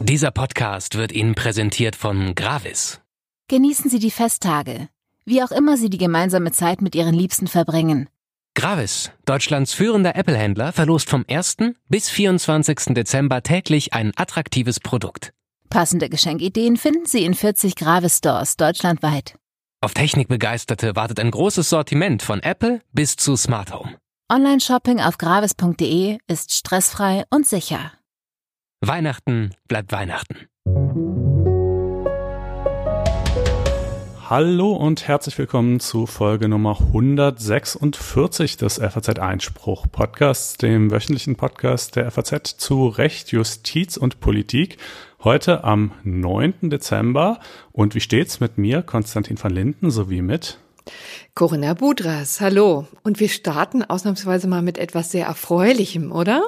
Dieser Podcast wird Ihnen präsentiert von Gravis. Genießen Sie die Festtage, wie auch immer Sie die gemeinsame Zeit mit Ihren Liebsten verbringen. Gravis, Deutschlands führender Apple-Händler, verlost vom 1. bis 24. Dezember täglich ein attraktives Produkt. Passende Geschenkideen finden Sie in 40 Gravis Stores deutschlandweit. Auf Technikbegeisterte wartet ein großes Sortiment von Apple bis zu Smart Home. Online-Shopping auf gravis.de ist stressfrei und sicher. Weihnachten bleibt Weihnachten. Hallo und herzlich willkommen zu Folge Nummer 146 des FAZ Einspruch Podcasts, dem wöchentlichen Podcast der FAZ zu Recht, Justiz und Politik. Heute am 9. Dezember und wie steht's mit mir, Konstantin van Linden, sowie mit Corinna Budras, hallo. Und wir starten ausnahmsweise mal mit etwas sehr Erfreulichem, oder?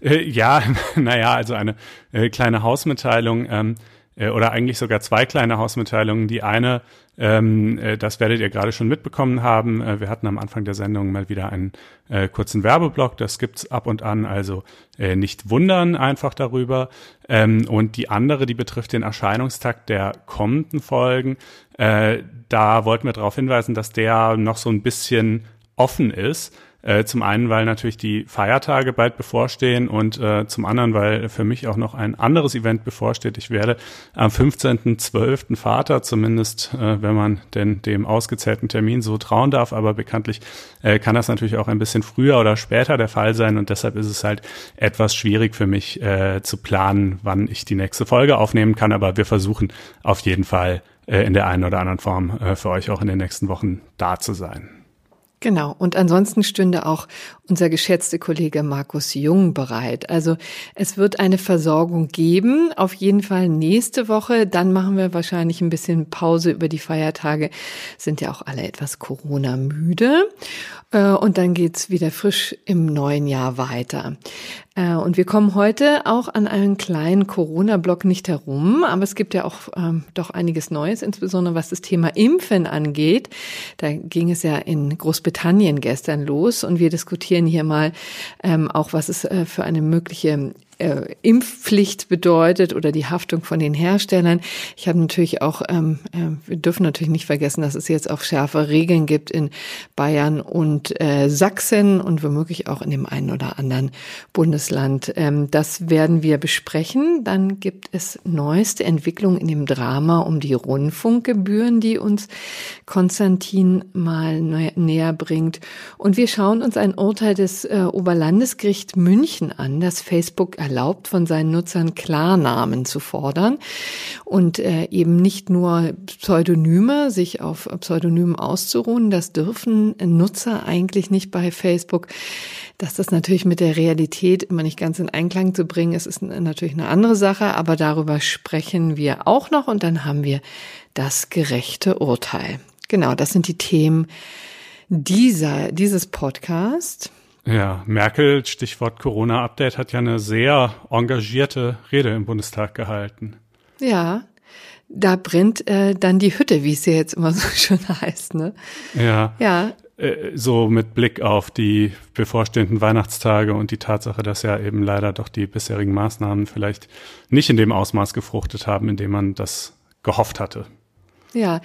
Äh, ja, naja, also eine äh, kleine Hausmitteilung. Ähm, äh, oder eigentlich sogar zwei kleine Hausmitteilungen. Die eine, ähm, äh, das werdet ihr gerade schon mitbekommen haben. Äh, wir hatten am Anfang der Sendung mal wieder einen äh, kurzen Werbeblock. Das gibt's ab und an, also äh, nicht wundern einfach darüber. Ähm, und die andere, die betrifft den Erscheinungstakt der kommenden Folgen. Äh, da wollten wir darauf hinweisen, dass der noch so ein bisschen offen ist. Äh, zum einen, weil natürlich die Feiertage bald bevorstehen und äh, zum anderen, weil für mich auch noch ein anderes Event bevorsteht. Ich werde am 15.12. Vater, zumindest äh, wenn man denn dem ausgezählten Termin so trauen darf, aber bekanntlich äh, kann das natürlich auch ein bisschen früher oder später der Fall sein und deshalb ist es halt etwas schwierig für mich äh, zu planen, wann ich die nächste Folge aufnehmen kann, aber wir versuchen auf jeden Fall in der einen oder anderen Form für euch auch in den nächsten Wochen da zu sein. Genau. Und ansonsten stünde auch unser geschätzter Kollege Markus Jung bereit. Also es wird eine Versorgung geben, auf jeden Fall nächste Woche. Dann machen wir wahrscheinlich ein bisschen Pause über die Feiertage. Sind ja auch alle etwas Corona müde. Äh, und dann geht's wieder frisch im neuen Jahr weiter. Äh, und wir kommen heute auch an einen kleinen Corona-Block nicht herum, aber es gibt ja auch ähm, doch einiges Neues, insbesondere was das Thema Impfen angeht. Da ging es ja in Großbritannien gestern los und wir diskutieren hier mal ähm, auch, was es äh, für eine mögliche äh, Impfpflicht bedeutet oder die Haftung von den Herstellern. Ich habe natürlich auch, ähm, äh, wir dürfen natürlich nicht vergessen, dass es jetzt auch schärfe Regeln gibt in Bayern und äh, Sachsen und womöglich auch in dem einen oder anderen Bundesland. Ähm, das werden wir besprechen. Dann gibt es neueste Entwicklungen in dem Drama um die Rundfunkgebühren, die uns Konstantin mal näher bringt. Und wir schauen uns ein Urteil des äh, Oberlandesgericht München an, das Facebook erlaubt, von seinen Nutzern Klarnamen zu fordern und äh, eben nicht nur Pseudonyme, sich auf Pseudonymen auszuruhen. Das dürfen Nutzer eigentlich nicht bei Facebook. Dass das natürlich mit der Realität immer nicht ganz in Einklang zu bringen ist, ist natürlich eine andere Sache, aber darüber sprechen wir auch noch und dann haben wir das gerechte Urteil. Genau, das sind die Themen dieser, dieses Podcast. Ja, Merkel, Stichwort Corona-Update, hat ja eine sehr engagierte Rede im Bundestag gehalten. Ja, da brennt äh, dann die Hütte, wie es ja jetzt immer so schön heißt, ne? Ja. Ja. Äh, so mit Blick auf die bevorstehenden Weihnachtstage und die Tatsache, dass ja eben leider doch die bisherigen Maßnahmen vielleicht nicht in dem Ausmaß gefruchtet haben, in dem man das gehofft hatte. Ja,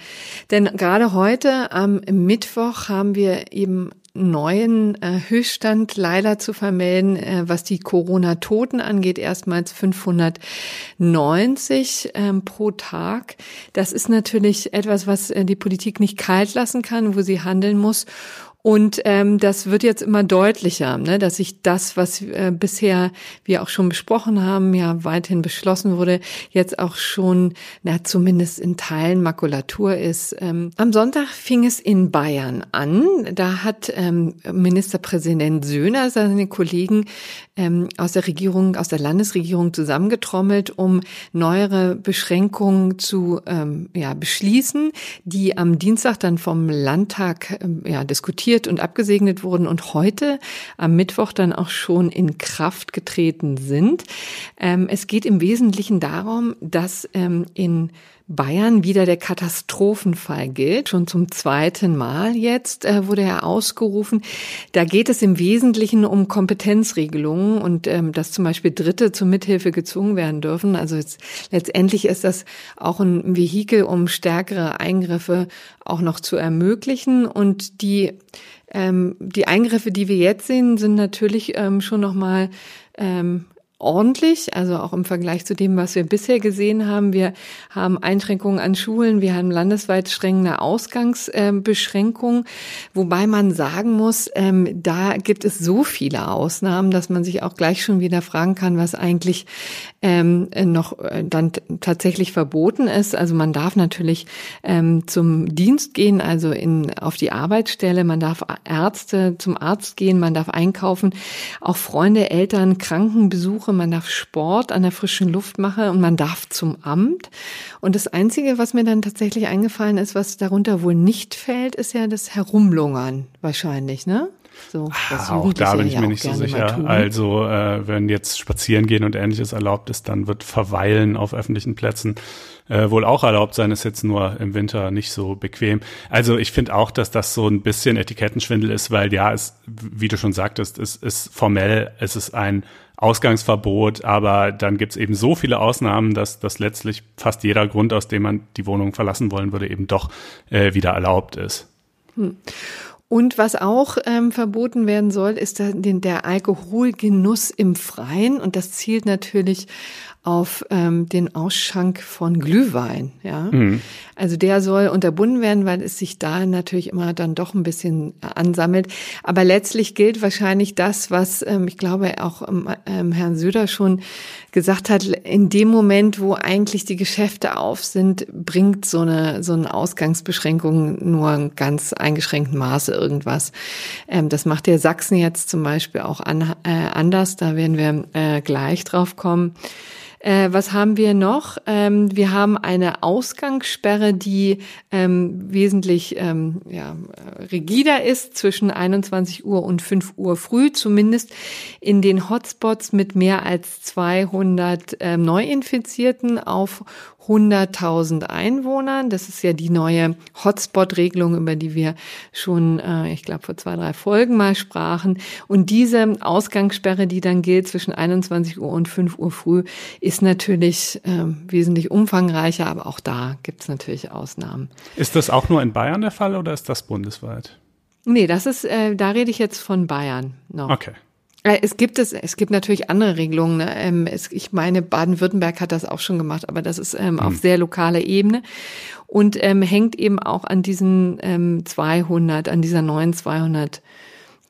denn gerade heute am Mittwoch haben wir eben neuen äh, Höchststand leider zu vermelden, äh, was die Corona-Toten angeht. Erstmals 590 ähm, pro Tag. Das ist natürlich etwas, was äh, die Politik nicht kalt lassen kann, wo sie handeln muss. Und ähm, das wird jetzt immer deutlicher, ne, dass sich das, was äh, bisher wir auch schon besprochen haben, ja weiterhin beschlossen wurde, jetzt auch schon, na zumindest in Teilen Makulatur ist. Ähm, am Sonntag fing es in Bayern an. Da hat ähm, Ministerpräsident Söhner seine Kollegen ähm, aus der Regierung, aus der Landesregierung zusammengetrommelt, um neuere Beschränkungen zu ähm, ja, beschließen, die am Dienstag dann vom Landtag ähm, ja, diskutiert und abgesegnet wurden und heute am Mittwoch dann auch schon in Kraft getreten sind. Ähm, es geht im Wesentlichen darum, dass ähm, in Bayern wieder der Katastrophenfall gilt. Schon zum zweiten Mal jetzt äh, wurde er ausgerufen. Da geht es im Wesentlichen um Kompetenzregelungen und ähm, dass zum Beispiel Dritte zur Mithilfe gezwungen werden dürfen. Also jetzt, letztendlich ist das auch ein Vehikel, um stärkere Eingriffe auch noch zu ermöglichen. Und die ähm, die Eingriffe, die wir jetzt sehen, sind natürlich ähm, schon noch mal ähm, ordentlich, also auch im Vergleich zu dem, was wir bisher gesehen haben. Wir haben Einschränkungen an Schulen, wir haben landesweit strenge Ausgangsbeschränkungen, wobei man sagen muss, ähm, da gibt es so viele Ausnahmen, dass man sich auch gleich schon wieder fragen kann, was eigentlich ähm, noch äh, dann tatsächlich verboten ist. Also man darf natürlich ähm, zum Dienst gehen, also in, auf die Arbeitsstelle, man darf Ärzte zum Arzt gehen, man darf einkaufen, auch Freunde, Eltern, Krankenbesuche, man darf Sport an der frischen Luft machen und man darf zum Amt. Und das Einzige, was mir dann tatsächlich eingefallen ist, was darunter wohl nicht fällt, ist ja das Herumlungern wahrscheinlich, ne? So, ah, auch da bin ich mir nicht so sicher. Also äh, wenn jetzt spazieren gehen und ähnliches erlaubt ist, dann wird Verweilen auf öffentlichen Plätzen äh, wohl auch erlaubt sein, ist jetzt nur im Winter nicht so bequem. Also ich finde auch, dass das so ein bisschen Etikettenschwindel ist, weil ja, es, wie du schon sagtest, es ist formell, es ist ein Ausgangsverbot, aber dann gibt es eben so viele Ausnahmen, dass, dass letztlich fast jeder Grund, aus dem man die Wohnung verlassen wollen würde, eben doch äh, wieder erlaubt ist. Hm. Und was auch ähm, verboten werden soll, ist der, der Alkoholgenuss im Freien. Und das zielt natürlich auf ähm, den Ausschank von Glühwein. Ja, mhm. Also der soll unterbunden werden, weil es sich da natürlich immer dann doch ein bisschen ansammelt. Aber letztlich gilt wahrscheinlich das, was ähm, ich glaube auch ähm, Herrn Söder schon gesagt hat: In dem Moment, wo eigentlich die Geschäfte auf sind, bringt so eine so eine Ausgangsbeschränkung nur in ganz eingeschränktem Maße irgendwas. Ähm, das macht der Sachsen jetzt zum Beispiel auch an, äh, anders. Da werden wir äh, gleich drauf kommen. Äh, was haben wir noch? Ähm, wir haben eine Ausgangssperre, die ähm, wesentlich ähm, ja, rigider ist zwischen 21 Uhr und 5 Uhr früh, zumindest in den Hotspots mit mehr als 200 äh, Neuinfizierten auf 100.000 Einwohnern. Das ist ja die neue Hotspot-Regelung, über die wir schon, äh, ich glaube, vor zwei, drei Folgen mal sprachen. Und diese Ausgangssperre, die dann gilt zwischen 21 Uhr und 5 Uhr früh, ist natürlich äh, wesentlich umfangreicher, aber auch da gibt es natürlich Ausnahmen. Ist das auch nur in Bayern der Fall oder ist das bundesweit? Nee, das ist, äh, da rede ich jetzt von Bayern noch. Okay. Äh, es gibt es, es gibt natürlich andere Regelungen. Ne? Ähm, es, ich meine, Baden-Württemberg hat das auch schon gemacht, aber das ist ähm, hm. auf sehr lokaler Ebene und ähm, hängt eben auch an diesen ähm, 200, an dieser neuen 200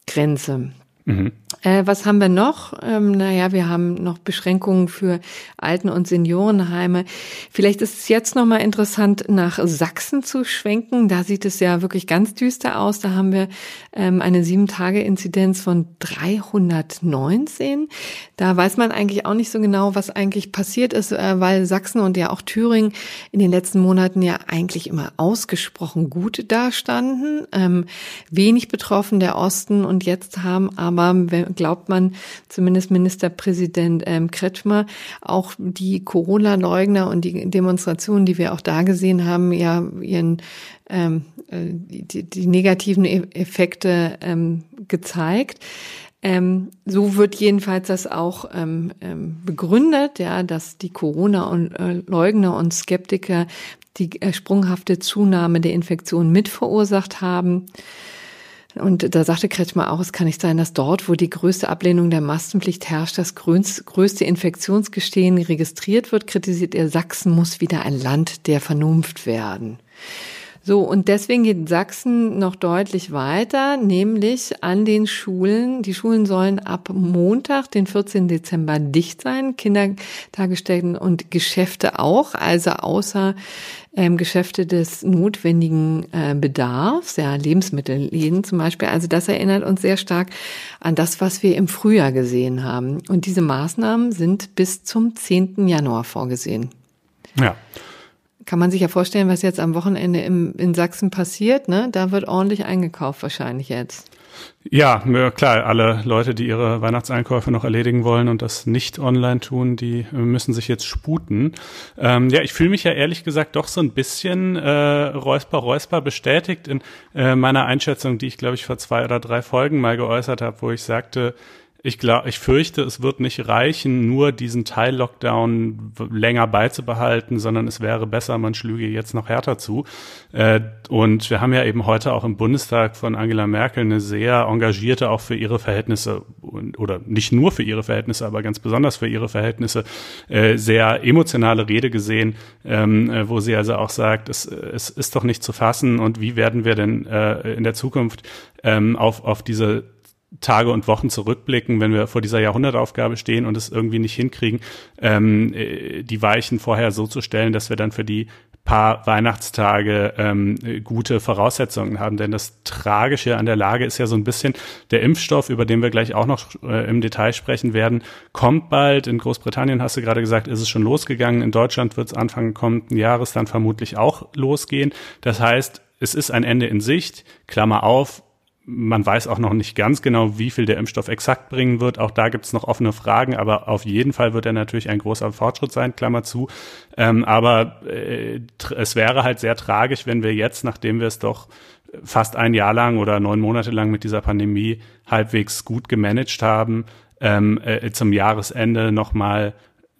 Grenze. Mhm. Äh, was haben wir noch? Ähm, naja, wir haben noch Beschränkungen für Alten- und Seniorenheime. Vielleicht ist es jetzt noch mal interessant, nach Sachsen zu schwenken. Da sieht es ja wirklich ganz düster aus. Da haben wir ähm, eine Sieben-Tage-Inzidenz von 319. Da weiß man eigentlich auch nicht so genau, was eigentlich passiert ist, äh, weil Sachsen und ja auch Thüringen in den letzten Monaten ja eigentlich immer ausgesprochen gut dastanden. Ähm, wenig betroffen der Osten und jetzt haben aber glaubt man, zumindest Ministerpräsident ähm, Kretschmer, auch die Corona-Leugner und die Demonstrationen, die wir auch da gesehen haben, ja ihren ähm, äh, die, die negativen e-, Effekte ähm, gezeigt. Ähm, so wird jedenfalls das auch ähm, ähm, begründet, ja, dass die Corona-Leugner und Skeptiker die äh, sprunghafte Zunahme der Infektion mit verursacht haben. Und da sagte Kretschmer auch, es kann nicht sein, dass dort, wo die größte Ablehnung der Maskenpflicht herrscht, das größte Infektionsgestehen registriert wird, kritisiert er, Sachsen muss wieder ein Land der Vernunft werden. So, und deswegen geht Sachsen noch deutlich weiter, nämlich an den Schulen. Die Schulen sollen ab Montag, den 14. Dezember, dicht sein, Kindertagesstätten und Geschäfte auch, also außer ähm, Geschäfte des notwendigen äh, Bedarfs, ja, Lebensmittelläden zum Beispiel. Also das erinnert uns sehr stark an das, was wir im Frühjahr gesehen haben. Und diese Maßnahmen sind bis zum 10. Januar vorgesehen. Ja kann man sich ja vorstellen, was jetzt am Wochenende im, in Sachsen passiert. Ne? Da wird ordentlich eingekauft wahrscheinlich jetzt. Ja, klar, alle Leute, die ihre Weihnachtseinkäufe noch erledigen wollen und das nicht online tun, die müssen sich jetzt sputen. Ähm, ja, ich fühle mich ja ehrlich gesagt doch so ein bisschen äh, räusper, räusper bestätigt in äh, meiner Einschätzung, die ich, glaube ich, vor zwei oder drei Folgen mal geäußert habe, wo ich sagte, ich glaube, ich fürchte, es wird nicht reichen, nur diesen Teil-Lockdown länger beizubehalten, sondern es wäre besser, man schlüge jetzt noch härter zu. Äh, und wir haben ja eben heute auch im Bundestag von Angela Merkel eine sehr engagierte, auch für ihre Verhältnisse oder nicht nur für ihre Verhältnisse, aber ganz besonders für ihre Verhältnisse äh, sehr emotionale Rede gesehen, ähm, äh, wo sie also auch sagt, es, es ist doch nicht zu fassen und wie werden wir denn in der Zukunft ähm, auf, auf diese Tage und Wochen zurückblicken, wenn wir vor dieser Jahrhundertaufgabe stehen und es irgendwie nicht hinkriegen, ähm, äh, die Weichen vorher so zu stellen, dass wir dann für die paar Weihnachtstage ähm, gute Voraussetzungen haben. Denn das Tragische an der Lage ist ja so ein bisschen, der Impfstoff, über den wir gleich auch noch äh, im Detail sprechen werden, kommt bald. In Großbritannien hast du gerade gesagt, ist es schon losgegangen. In Deutschland wird es Anfang kommenden Jahres dann vermutlich auch losgehen. Das heißt, es ist ein Ende in Sicht, Klammer auf, man weiß auch noch nicht ganz genau, wie viel der Impfstoff exakt bringen wird. Auch da gibt es noch offene Fragen, aber auf jeden Fall wird er natürlich ein großer Fortschritt sein, Klammer zu. Ähm, aber äh, es wäre halt sehr tragisch, wenn wir jetzt, nachdem wir es doch fast ein Jahr lang oder neun Monate lang mit dieser Pandemie halbwegs gut gemanagt haben, ähm, äh, zum Jahresende nochmal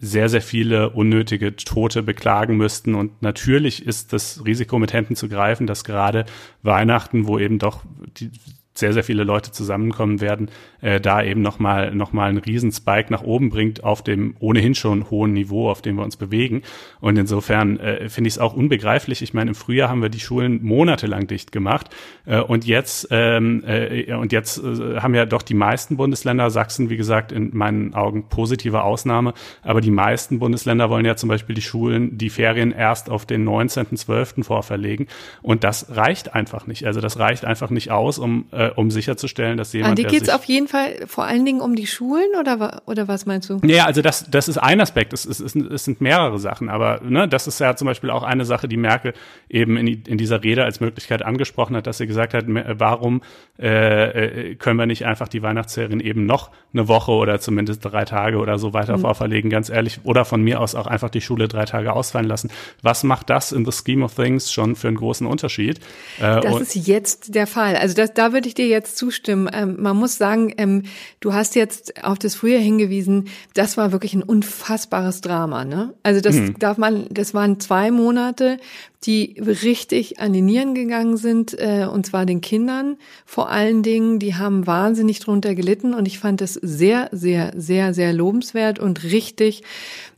sehr, sehr viele unnötige Tote beklagen müssten. Und natürlich ist das Risiko mit Händen zu greifen, dass gerade Weihnachten, wo eben doch die sehr, sehr viele Leute zusammenkommen werden, äh, da eben nochmal noch mal einen riesen Spike nach oben bringt auf dem ohnehin schon hohen Niveau, auf dem wir uns bewegen. Und insofern äh, finde ich es auch unbegreiflich. Ich meine, im Frühjahr haben wir die Schulen monatelang dicht gemacht äh, und jetzt ähm, äh, und jetzt äh, haben ja doch die meisten Bundesländer, Sachsen, wie gesagt, in meinen Augen positive Ausnahme, aber die meisten Bundesländer wollen ja zum Beispiel die Schulen, die Ferien erst auf den 19.12. vorverlegen. Und das reicht einfach nicht. Also das reicht einfach nicht aus, um äh, um sicherzustellen, dass jemand. An die geht es auf jeden Fall vor allen Dingen um die Schulen oder, oder was meinst du? Ja, also das, das ist ein Aspekt. Es, es, es, es sind mehrere Sachen, aber ne, das ist ja zum Beispiel auch eine Sache, die Merkel eben in, in dieser Rede als Möglichkeit angesprochen hat, dass sie gesagt hat, warum äh, äh, können wir nicht einfach die Weihnachtsferien eben noch eine Woche oder zumindest drei Tage oder so weiter mhm. vorverlegen, ganz ehrlich, oder von mir aus auch einfach die Schule drei Tage ausfallen lassen. Was macht das in the scheme of things schon für einen großen Unterschied? Äh, das ist jetzt der Fall. Also das, da würde ich dir jetzt zustimmen. Ähm, man muss sagen, ähm, du hast jetzt auf das Frühjahr hingewiesen, das war wirklich ein unfassbares Drama. Ne? Also das mhm. darf man, das waren zwei Monate, die richtig an die Nieren gegangen sind, äh, und zwar den Kindern vor allen Dingen. Die haben wahnsinnig drunter gelitten und ich fand es sehr, sehr, sehr, sehr lobenswert und richtig,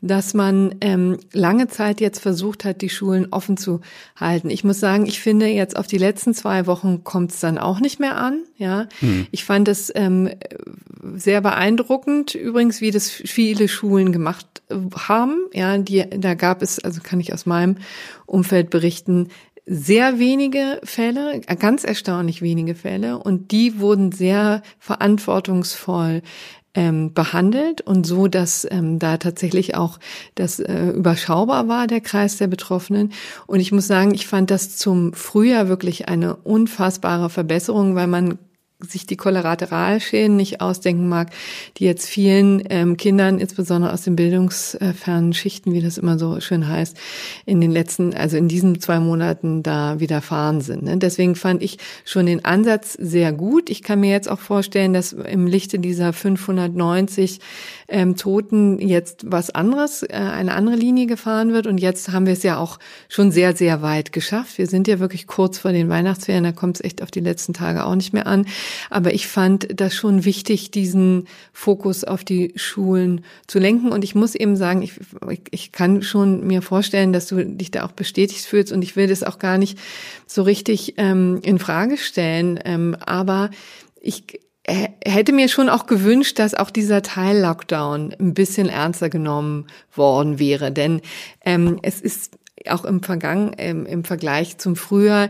dass man ähm, lange Zeit jetzt versucht hat, die Schulen offen zu halten. Ich muss sagen, ich finde jetzt auf die letzten zwei Wochen kommt es dann auch nicht mehr an. Ja, hm. ich fand es ähm, sehr beeindruckend übrigens, wie das viele Schulen gemacht äh, haben. Ja, die, da gab es, also kann ich aus meinem Umfeld berichten, sehr wenige Fälle, ganz erstaunlich wenige Fälle und die wurden sehr verantwortungsvoll ähm, behandelt und so, dass ähm, da tatsächlich auch das äh, überschaubar war, der Kreis der Betroffenen. Und ich muss sagen, ich fand das zum Frühjahr wirklich eine unfassbare Verbesserung, weil man sich die Kollateralschäden nicht ausdenken mag, die jetzt vielen ähm, Kindern, insbesondere aus den bildungsfernen Schichten, wie das immer so schön heißt, in den letzten, also in diesen zwei Monaten da widerfahren sind. Ne? Deswegen fand ich schon den Ansatz sehr gut. Ich kann mir jetzt auch vorstellen, dass im Lichte dieser 590 ähm, Toten jetzt was anderes, äh, eine andere Linie gefahren wird. Und jetzt haben wir es ja auch schon sehr, sehr weit geschafft. Wir sind ja wirklich kurz vor den Weihnachtsferien, da kommt es echt auf die letzten Tage auch nicht mehr an. Aber ich fand das schon wichtig, diesen Fokus auf die Schulen zu lenken. Und ich muss eben sagen, ich, ich kann schon mir vorstellen, dass du dich da auch bestätigt fühlst. Und ich will das auch gar nicht so richtig ähm, in Frage stellen. Ähm, aber ich hätte mir schon auch gewünscht, dass auch dieser Teil Lockdown ein bisschen ernster genommen worden wäre, denn ähm, es ist auch im Vergangen, ähm, im Vergleich zum Frühjahr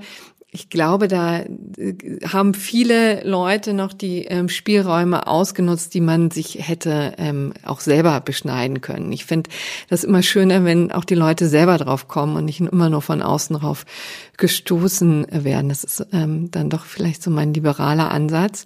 ich glaube, da äh, haben viele Leute noch die ähm, Spielräume ausgenutzt, die man sich hätte ähm, auch selber beschneiden können. Ich finde das immer schöner, wenn auch die Leute selber drauf kommen und nicht immer nur von außen drauf gestoßen werden. Das ist ähm, dann doch vielleicht so mein liberaler Ansatz.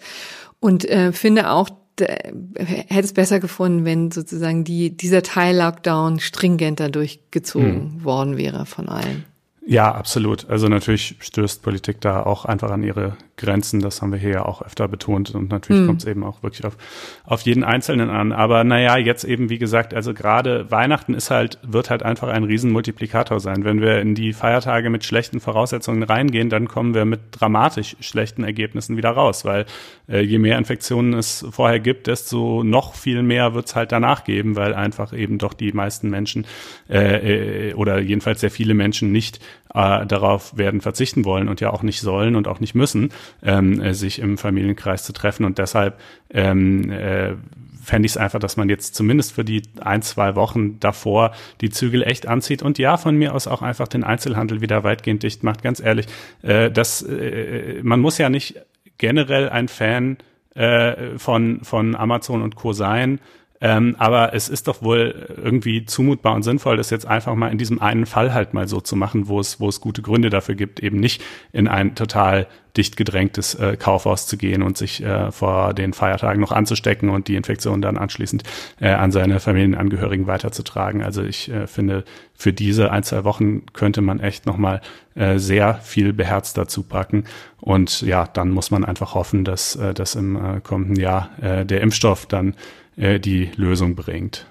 Und äh, finde auch, hätte es besser gefunden, wenn sozusagen die, dieser Teil-Lockdown stringenter durchgezogen hm. worden wäre von allen. Ja, absolut. Also natürlich stößt Politik da auch einfach an ihre Grenzen. Das haben wir hier ja auch öfter betont. Und natürlich mhm. kommt es eben auch wirklich auf, auf jeden Einzelnen an. Aber naja, jetzt eben, wie gesagt, also gerade Weihnachten ist halt, wird halt einfach ein Riesenmultiplikator sein. Wenn wir in die Feiertage mit schlechten Voraussetzungen reingehen, dann kommen wir mit dramatisch schlechten Ergebnissen wieder raus. Weil äh, je mehr Infektionen es vorher gibt, desto noch viel mehr wird es halt danach geben, weil einfach eben doch die meisten Menschen äh, äh, oder jedenfalls sehr viele Menschen nicht äh, darauf werden verzichten wollen und ja auch nicht sollen und auch nicht müssen, ähm, äh, sich im Familienkreis zu treffen. Und deshalb ähm, äh, fände ich es einfach, dass man jetzt zumindest für die ein, zwei Wochen davor die Zügel echt anzieht und ja, von mir aus auch einfach den Einzelhandel wieder weitgehend dicht macht. Ganz ehrlich, äh, das, äh, man muss ja nicht generell ein Fan äh, von, von Amazon und Co. sein. Ähm, aber es ist doch wohl irgendwie zumutbar und sinnvoll, das jetzt einfach mal in diesem einen Fall halt mal so zu machen, wo es, wo es gute Gründe dafür gibt, eben nicht in ein total dicht gedrängtes äh, Kaufhaus zu gehen und sich äh, vor den Feiertagen noch anzustecken und die Infektion dann anschließend äh, an seine Familienangehörigen weiterzutragen. Also ich äh, finde, für diese ein, zwei Wochen könnte man echt nochmal äh, sehr viel beherzt dazu packen. Und ja, dann muss man einfach hoffen, dass, äh, dass im äh, kommenden Jahr der Impfstoff dann äh, die Lösung bringt.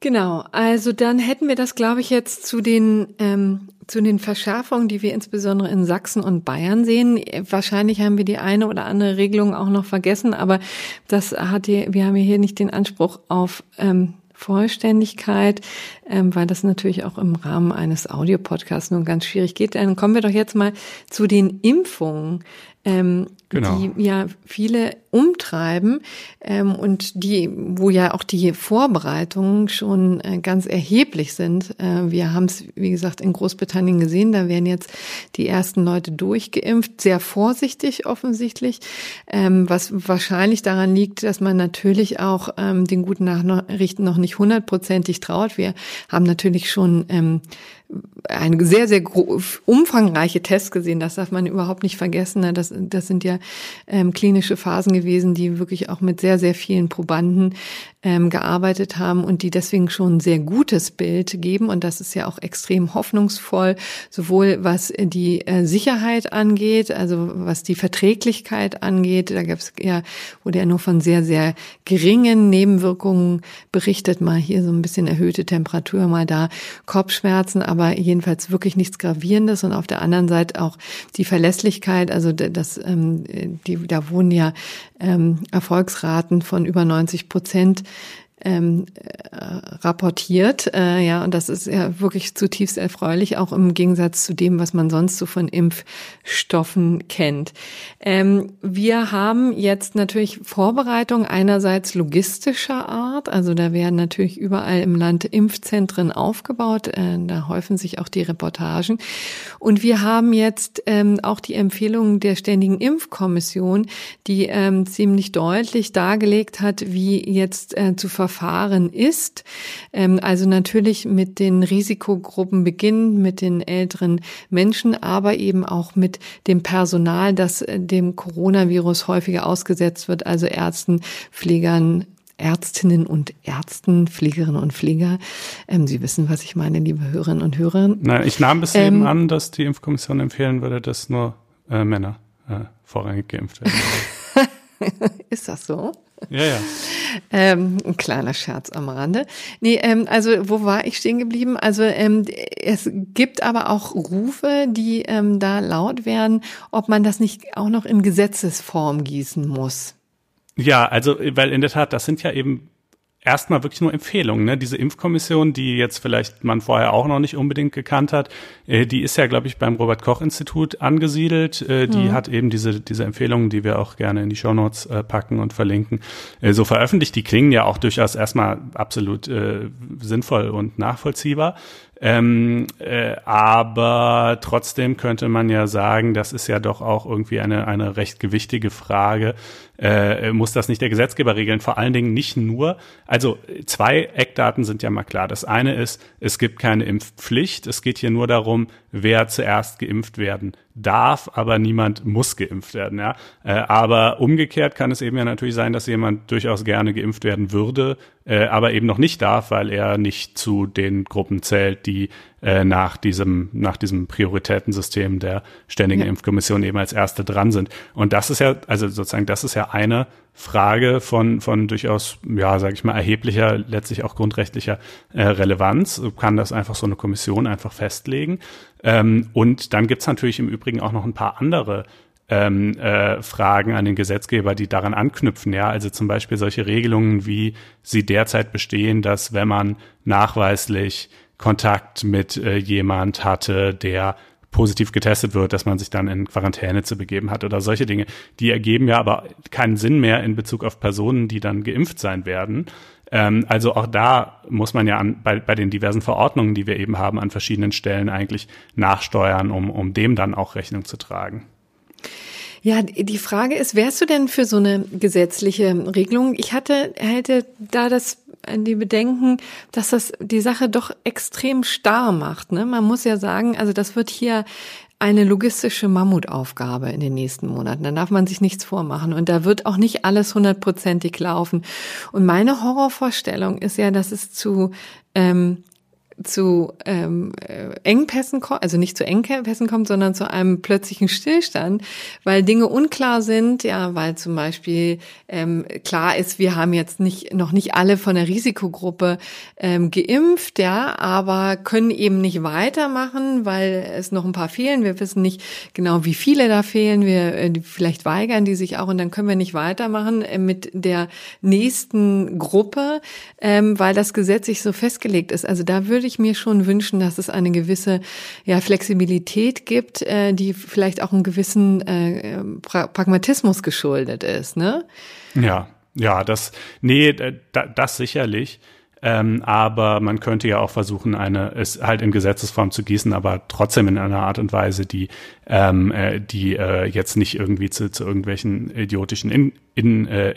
Genau, also dann hätten wir das, glaube ich, jetzt zu den ähm, zu den Verschärfungen, die wir insbesondere in Sachsen und Bayern sehen. Wahrscheinlich haben wir die eine oder andere Regelung auch noch vergessen, aber das hat hier, wir haben hier nicht den Anspruch auf ähm, Vollständigkeit, ähm, weil das natürlich auch im Rahmen eines Audiopodcasts nun ganz schwierig geht. Dann kommen wir doch jetzt mal zu den Impfungen ähm, genau. die ja viele umtreiben ähm, und die, wo ja auch die Vorbereitungen schon äh, ganz erheblich sind. Äh, wir haben es, wie gesagt, in Großbritannien gesehen, da werden jetzt die ersten Leute durchgeimpft, sehr vorsichtig offensichtlich, ähm, was wahrscheinlich daran liegt, dass man natürlich auch ähm, den guten Nachrichten noch nicht hundertprozentig traut. Wir haben natürlich schon ähm, eine sehr, sehr umfangreiche Tests gesehen. Das darf man überhaupt nicht vergessen. Ne? Das, das sind ja ähm, klinische Phasen gewesen, die wirklich auch mit sehr, sehr vielen Probanden ähm, gearbeitet haben und die deswegen schon ein sehr gutes Bild geben. Und das ist ja auch extrem hoffnungsvoll, sowohl was die äh, Sicherheit angeht, also was die Verträglichkeit angeht. Da gab es ja, wurde ja nur von sehr, sehr geringen Nebenwirkungen berichtet. Mal hier so ein bisschen erhöhte Temperatur, mal da Kopfschmerzen, aber jedenfalls wirklich nichts Gravierendes. Und auf der anderen Seite auch die Verlässlichkeit, also das, ähm, die, da wurden ja ähm, Erfolgsraten von über 90 Prozent ähm, äh, rapportiert. Äh, ja, und das ist ja wirklich zutiefst erfreulich, auch im Gegensatz zu dem, was man sonst so von Impfstoffen kennt. Ähm, wir haben jetzt natürlich Vorbereitungen einerseits logistischer Art, also da werden natürlich überall im Land Impfzentren aufgebaut, äh, da häufen sich auch die Reportagen. Und wir haben jetzt ähm, auch die Empfehlungen der Ständigen Impfkommission, die ähm, ziemlich deutlich dargelegt hat, wie jetzt äh, zu Verfahren ist. Ähm, also natürlich mit den Risikogruppen beginnen, mit den älteren Menschen, aber eben auch mit dem Personal, das äh, dem Coronavirus häufiger ausgesetzt wird, also Ärzten, Pflegern, Ärztinnen und Ärzten, Pflegerinnen und Pfleger. Ähm, Sie wissen, was ich meine, liebe Hörerinnen und Hörer. Nein, ich nahm bis ähm, eben an, dass die Impfkommission empfehlen würde, dass nur äh, Männer äh, vorrangig geimpft werden. Ist das so? Ja, ja. Ähm, ein kleiner Scherz am Rande. Nee, ähm, also wo war ich stehen geblieben? Also ähm, es gibt aber auch Rufe, die ähm, da laut werden, ob man das nicht auch noch in Gesetzesform gießen muss. Ja, also weil in der Tat, das sind ja eben erstmal wirklich nur Empfehlungen. Ne? Diese Impfkommission, die jetzt vielleicht man vorher auch noch nicht unbedingt gekannt hat, äh, die ist ja, glaube ich, beim Robert Koch Institut angesiedelt. Äh, die mhm. hat eben diese, diese Empfehlungen, die wir auch gerne in die Shownotes äh, packen und verlinken, äh, so veröffentlicht. Die klingen ja auch durchaus erstmal absolut äh, sinnvoll und nachvollziehbar. Ähm, äh, aber trotzdem könnte man ja sagen, das ist ja doch auch irgendwie eine, eine recht gewichtige Frage. Äh, muss das nicht der Gesetzgeber regeln? Vor allen Dingen nicht nur, also zwei Eckdaten sind ja mal klar. Das eine ist, es gibt keine Impfpflicht. Es geht hier nur darum, wer zuerst geimpft werden darf, aber niemand muss geimpft werden. Ja? Äh, aber umgekehrt kann es eben ja natürlich sein, dass jemand durchaus gerne geimpft werden würde, äh, aber eben noch nicht darf, weil er nicht zu den Gruppen zählt, die äh, nach diesem nach diesem Prioritätensystem der Ständigen ja. Impfkommission eben als erste dran sind. Und das ist ja also sozusagen das ist ja eine Frage von von durchaus ja sage ich mal erheblicher letztlich auch grundrechtlicher äh, Relevanz. Kann das einfach so eine Kommission einfach festlegen? Ähm, und dann gibt's natürlich im Übrigen auch noch ein paar andere ähm, äh, Fragen an den Gesetzgeber, die daran anknüpfen. Ja, also zum Beispiel solche Regelungen, wie sie derzeit bestehen, dass wenn man nachweislich Kontakt mit äh, jemand hatte, der positiv getestet wird, dass man sich dann in Quarantäne zu begeben hat oder solche Dinge. Die ergeben ja aber keinen Sinn mehr in Bezug auf Personen, die dann geimpft sein werden. Ähm, also auch da muss man ja an, bei, bei den diversen Verordnungen, die wir eben haben, an verschiedenen Stellen eigentlich nachsteuern, um, um dem dann auch Rechnung zu tragen. Ja, die Frage ist, wärst du denn für so eine gesetzliche Regelung? Ich hatte, hätte da das die Bedenken, dass das die Sache doch extrem starr macht. Ne? Man muss ja sagen, also das wird hier eine logistische Mammutaufgabe in den nächsten Monaten. Da darf man sich nichts vormachen. Und da wird auch nicht alles hundertprozentig laufen. Und meine Horrorvorstellung ist ja, dass es zu ähm, zu ähm, äh, Engpässen kommt, also nicht zu Engpässen kommt, sondern zu einem plötzlichen Stillstand, weil Dinge unklar sind, ja, weil zum Beispiel ähm, klar ist, wir haben jetzt nicht noch nicht alle von der Risikogruppe ähm, geimpft, ja, aber können eben nicht weitermachen, weil es noch ein paar fehlen. Wir wissen nicht genau, wie viele da fehlen. Wir äh, vielleicht weigern die sich auch und dann können wir nicht weitermachen äh, mit der nächsten Gruppe, ähm, weil das gesetzlich so festgelegt ist. Also da würde ich mir schon wünschen, dass es eine gewisse ja, Flexibilität gibt, äh, die vielleicht auch einem gewissen äh, pra Pragmatismus geschuldet ist. Ne? Ja, ja, das, nee, das sicherlich. Ähm, aber man könnte ja auch versuchen, eine es halt in Gesetzesform zu gießen, aber trotzdem in einer Art und Weise, die ähm, äh, die äh, jetzt nicht irgendwie zu, zu irgendwelchen idiotischen in, in äh,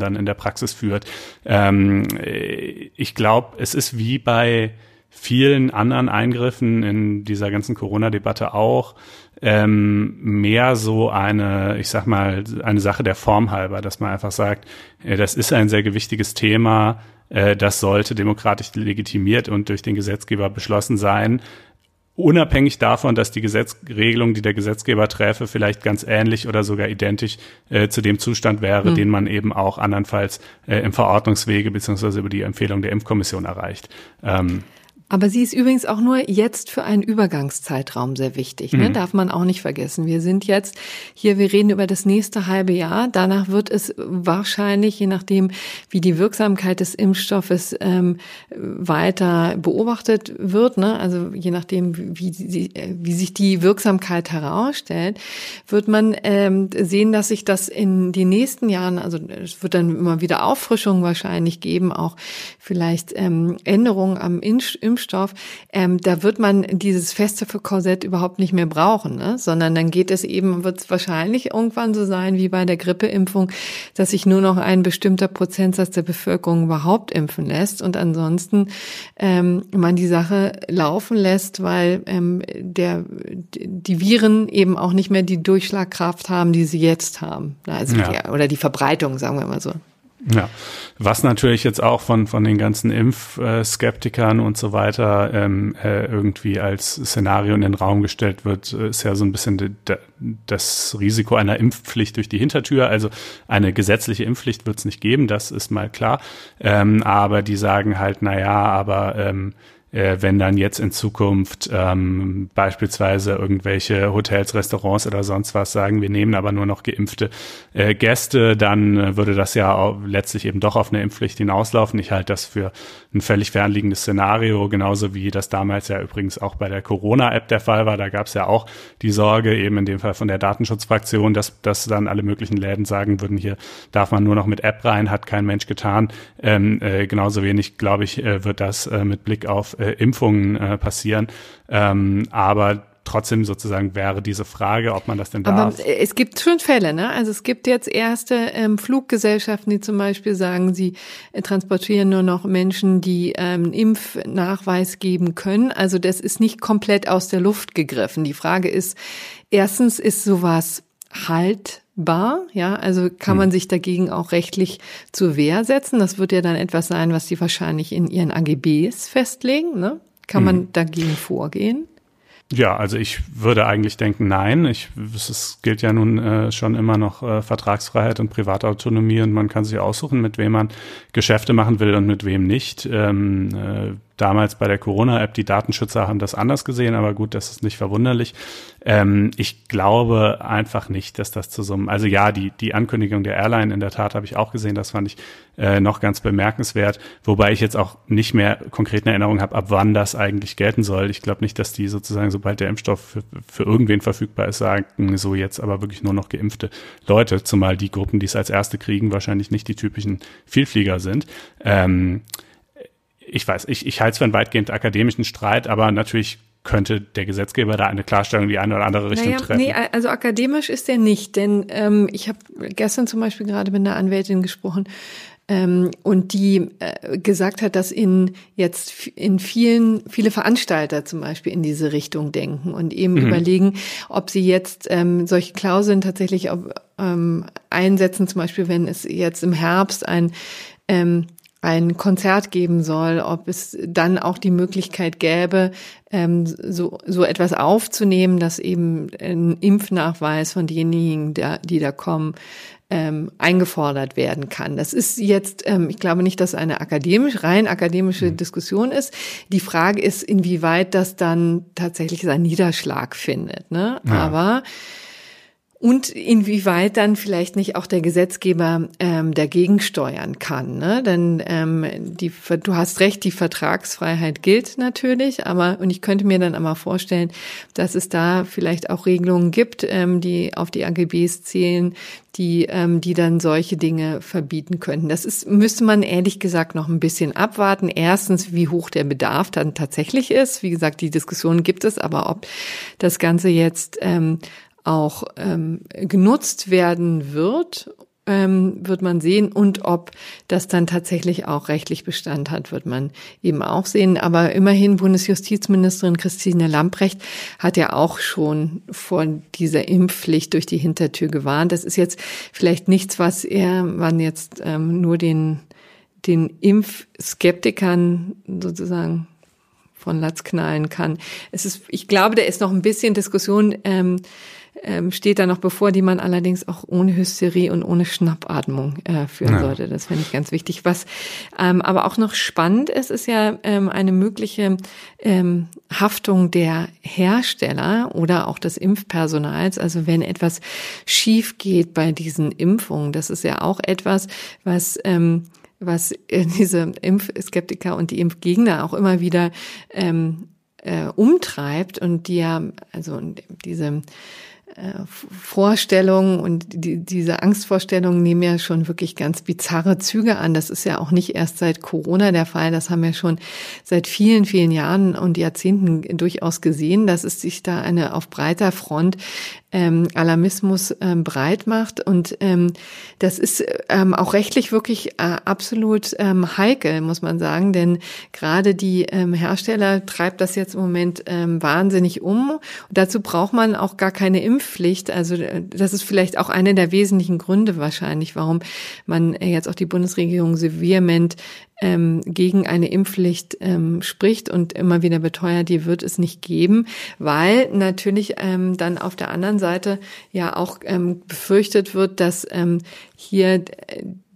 dann in der Praxis führt. Ähm, äh, ich glaube, es ist wie bei vielen anderen Eingriffen in dieser ganzen Corona-Debatte auch ähm, mehr so eine, ich sag mal, eine Sache der Form halber, dass man einfach sagt, äh, das ist ein sehr gewichtiges Thema, äh, das sollte demokratisch legitimiert und durch den Gesetzgeber beschlossen sein. Unabhängig davon, dass die Gesetzregelung, die der Gesetzgeber träfe, vielleicht ganz ähnlich oder sogar identisch äh, zu dem Zustand wäre, mhm. den man eben auch andernfalls äh, im Verordnungswege beziehungsweise über die Empfehlung der Impfkommission erreicht. Ähm, aber sie ist übrigens auch nur jetzt für einen Übergangszeitraum sehr wichtig. Ne? Mhm. Darf man auch nicht vergessen. Wir sind jetzt hier, wir reden über das nächste halbe Jahr. Danach wird es wahrscheinlich, je nachdem, wie die Wirksamkeit des Impfstoffes ähm, weiter beobachtet wird, ne? also je nachdem, wie, wie, wie sich die Wirksamkeit herausstellt, wird man ähm, sehen, dass sich das in den nächsten Jahren, also es wird dann immer wieder Auffrischungen wahrscheinlich geben, auch vielleicht ähm, Änderungen am Impfstoff Impfstoff, ähm, da wird man dieses feste Korsett überhaupt nicht mehr brauchen, ne? sondern dann geht es eben, wird es wahrscheinlich irgendwann so sein wie bei der Grippeimpfung, dass sich nur noch ein bestimmter Prozentsatz der Bevölkerung überhaupt impfen lässt und ansonsten ähm, man die Sache laufen lässt, weil ähm, der, die Viren eben auch nicht mehr die Durchschlagkraft haben, die sie jetzt haben. Also ja. die, oder die Verbreitung, sagen wir mal so. Ja, was natürlich jetzt auch von, von den ganzen Impfskeptikern und so weiter ähm, äh, irgendwie als Szenario in den Raum gestellt wird, ist ja so ein bisschen de, de, das Risiko einer Impfpflicht durch die Hintertür. Also eine gesetzliche Impfpflicht wird es nicht geben, das ist mal klar. Ähm, aber die sagen halt, na ja, aber ähm, äh, wenn dann jetzt in Zukunft ähm, beispielsweise irgendwelche Hotels, Restaurants oder sonst was sagen, wir nehmen aber nur noch geimpfte äh, Gäste, dann äh, würde das ja auch letztlich eben doch auf eine Impfpflicht hinauslaufen. Ich halte das für ein völlig fernliegendes Szenario, genauso wie das damals ja übrigens auch bei der Corona-App der Fall war. Da gab es ja auch die Sorge, eben in dem Fall von der Datenschutzfraktion, dass, dass dann alle möglichen Läden sagen würden, hier darf man nur noch mit App rein, hat kein Mensch getan. Ähm, äh, genauso wenig, glaube ich, äh, wird das äh, mit Blick auf äh, Impfungen äh, passieren. Ähm, aber trotzdem sozusagen wäre diese Frage, ob man das denn darf. Aber es gibt schon Fälle, ne? Also es gibt jetzt erste ähm, Fluggesellschaften, die zum Beispiel sagen, sie äh, transportieren nur noch Menschen, die ähm, Impfnachweis geben können. Also das ist nicht komplett aus der Luft gegriffen. Die Frage ist, erstens ist sowas haltbar, ja, also kann man hm. sich dagegen auch rechtlich zur Wehr setzen. Das wird ja dann etwas sein, was sie wahrscheinlich in ihren AGBs festlegen, ne? Kann hm. man dagegen vorgehen? Ja, also ich würde eigentlich denken, nein. Ich, es gilt ja nun äh, schon immer noch äh, Vertragsfreiheit und Privatautonomie und man kann sich aussuchen, mit wem man Geschäfte machen will und mit wem nicht. Ähm, äh, damals bei der Corona-App, die Datenschützer haben das anders gesehen, aber gut, das ist nicht verwunderlich. Ähm, ich glaube einfach nicht, dass das zu so einem, also ja, die, die Ankündigung der Airline in der Tat habe ich auch gesehen, das fand ich äh, noch ganz bemerkenswert, wobei ich jetzt auch nicht mehr konkret eine Erinnerung habe, ab wann das eigentlich gelten soll. Ich glaube nicht, dass die sozusagen, sobald der Impfstoff für, für irgendwen verfügbar ist, sagen, so jetzt aber wirklich nur noch geimpfte Leute, zumal die Gruppen, die es als erste kriegen, wahrscheinlich nicht die typischen Vielflieger sind. Ähm, ich weiß, ich, ich halte es für einen weitgehend akademischen Streit, aber natürlich könnte der Gesetzgeber da eine Klarstellung in die eine oder andere Richtung naja, treffen. Nee, also akademisch ist er nicht, denn ähm, ich habe gestern zum Beispiel gerade mit einer Anwältin gesprochen, ähm, und die äh, gesagt hat, dass in jetzt in vielen viele Veranstalter zum Beispiel in diese Richtung denken und eben mhm. überlegen, ob sie jetzt ähm, solche Klauseln tatsächlich auf, ähm, einsetzen, zum Beispiel wenn es jetzt im Herbst ein ähm, ein Konzert geben soll, ob es dann auch die Möglichkeit gäbe, ähm, so, so etwas aufzunehmen, dass eben ein Impfnachweis von denjenigen, der, die da kommen, ähm, eingefordert werden kann. Das ist jetzt, ähm, ich glaube nicht, dass eine akademisch, rein akademische mhm. Diskussion ist. Die Frage ist, inwieweit das dann tatsächlich seinen Niederschlag findet. Ne? Ja. Aber und inwieweit dann vielleicht nicht auch der Gesetzgeber ähm, dagegen steuern kann. Ne? Denn ähm, die, du hast recht, die Vertragsfreiheit gilt natürlich, aber und ich könnte mir dann einmal vorstellen, dass es da vielleicht auch Regelungen gibt, ähm, die auf die AGBs zählen, die, ähm, die dann solche Dinge verbieten könnten. Das ist, müsste man ehrlich gesagt noch ein bisschen abwarten. Erstens, wie hoch der Bedarf dann tatsächlich ist. Wie gesagt, die Diskussion gibt es, aber ob das Ganze jetzt ähm, auch ähm, genutzt werden wird, ähm, wird man sehen. Und ob das dann tatsächlich auch rechtlich Bestand hat, wird man eben auch sehen. Aber immerhin Bundesjustizministerin Christine Lamprecht hat ja auch schon vor dieser Impfpflicht durch die Hintertür gewarnt. Das ist jetzt vielleicht nichts, was er, man jetzt ähm, nur den, den Impfskeptikern sozusagen von Latz knallen kann. Es ist, ich glaube, da ist noch ein bisschen Diskussion. Ähm, ähm, steht da noch bevor, die man allerdings auch ohne Hysterie und ohne Schnappatmung äh, führen ja. sollte. Das finde ich ganz wichtig. Was ähm, aber auch noch spannend ist, ist ja ähm, eine mögliche ähm, Haftung der Hersteller oder auch des Impfpersonals. Also wenn etwas schief geht bei diesen Impfungen, das ist ja auch etwas, was ähm, was äh, diese Impfskeptiker und die Impfgegner auch immer wieder ähm, äh, umtreibt und die ja, also diese Vorstellungen und die, diese Angstvorstellungen nehmen ja schon wirklich ganz bizarre Züge an. Das ist ja auch nicht erst seit Corona der Fall. Das haben wir schon seit vielen, vielen Jahren und Jahrzehnten durchaus gesehen, dass es sich da eine auf breiter Front ähm, Alarmismus ähm, breit macht. Und ähm, das ist ähm, auch rechtlich wirklich äh, absolut ähm, heikel, muss man sagen, denn gerade die ähm, Hersteller treibt das jetzt im Moment ähm, wahnsinnig um. Und dazu braucht man auch gar keine Impfpflicht. Also äh, das ist vielleicht auch einer der wesentlichen Gründe wahrscheinlich, warum man jetzt auch die Bundesregierung so vehement ähm, gegen eine Impfpflicht ähm, spricht und immer wieder beteuert, die wird es nicht geben, weil natürlich ähm, dann auf der anderen Seite ja auch ähm, befürchtet wird, dass ähm, hier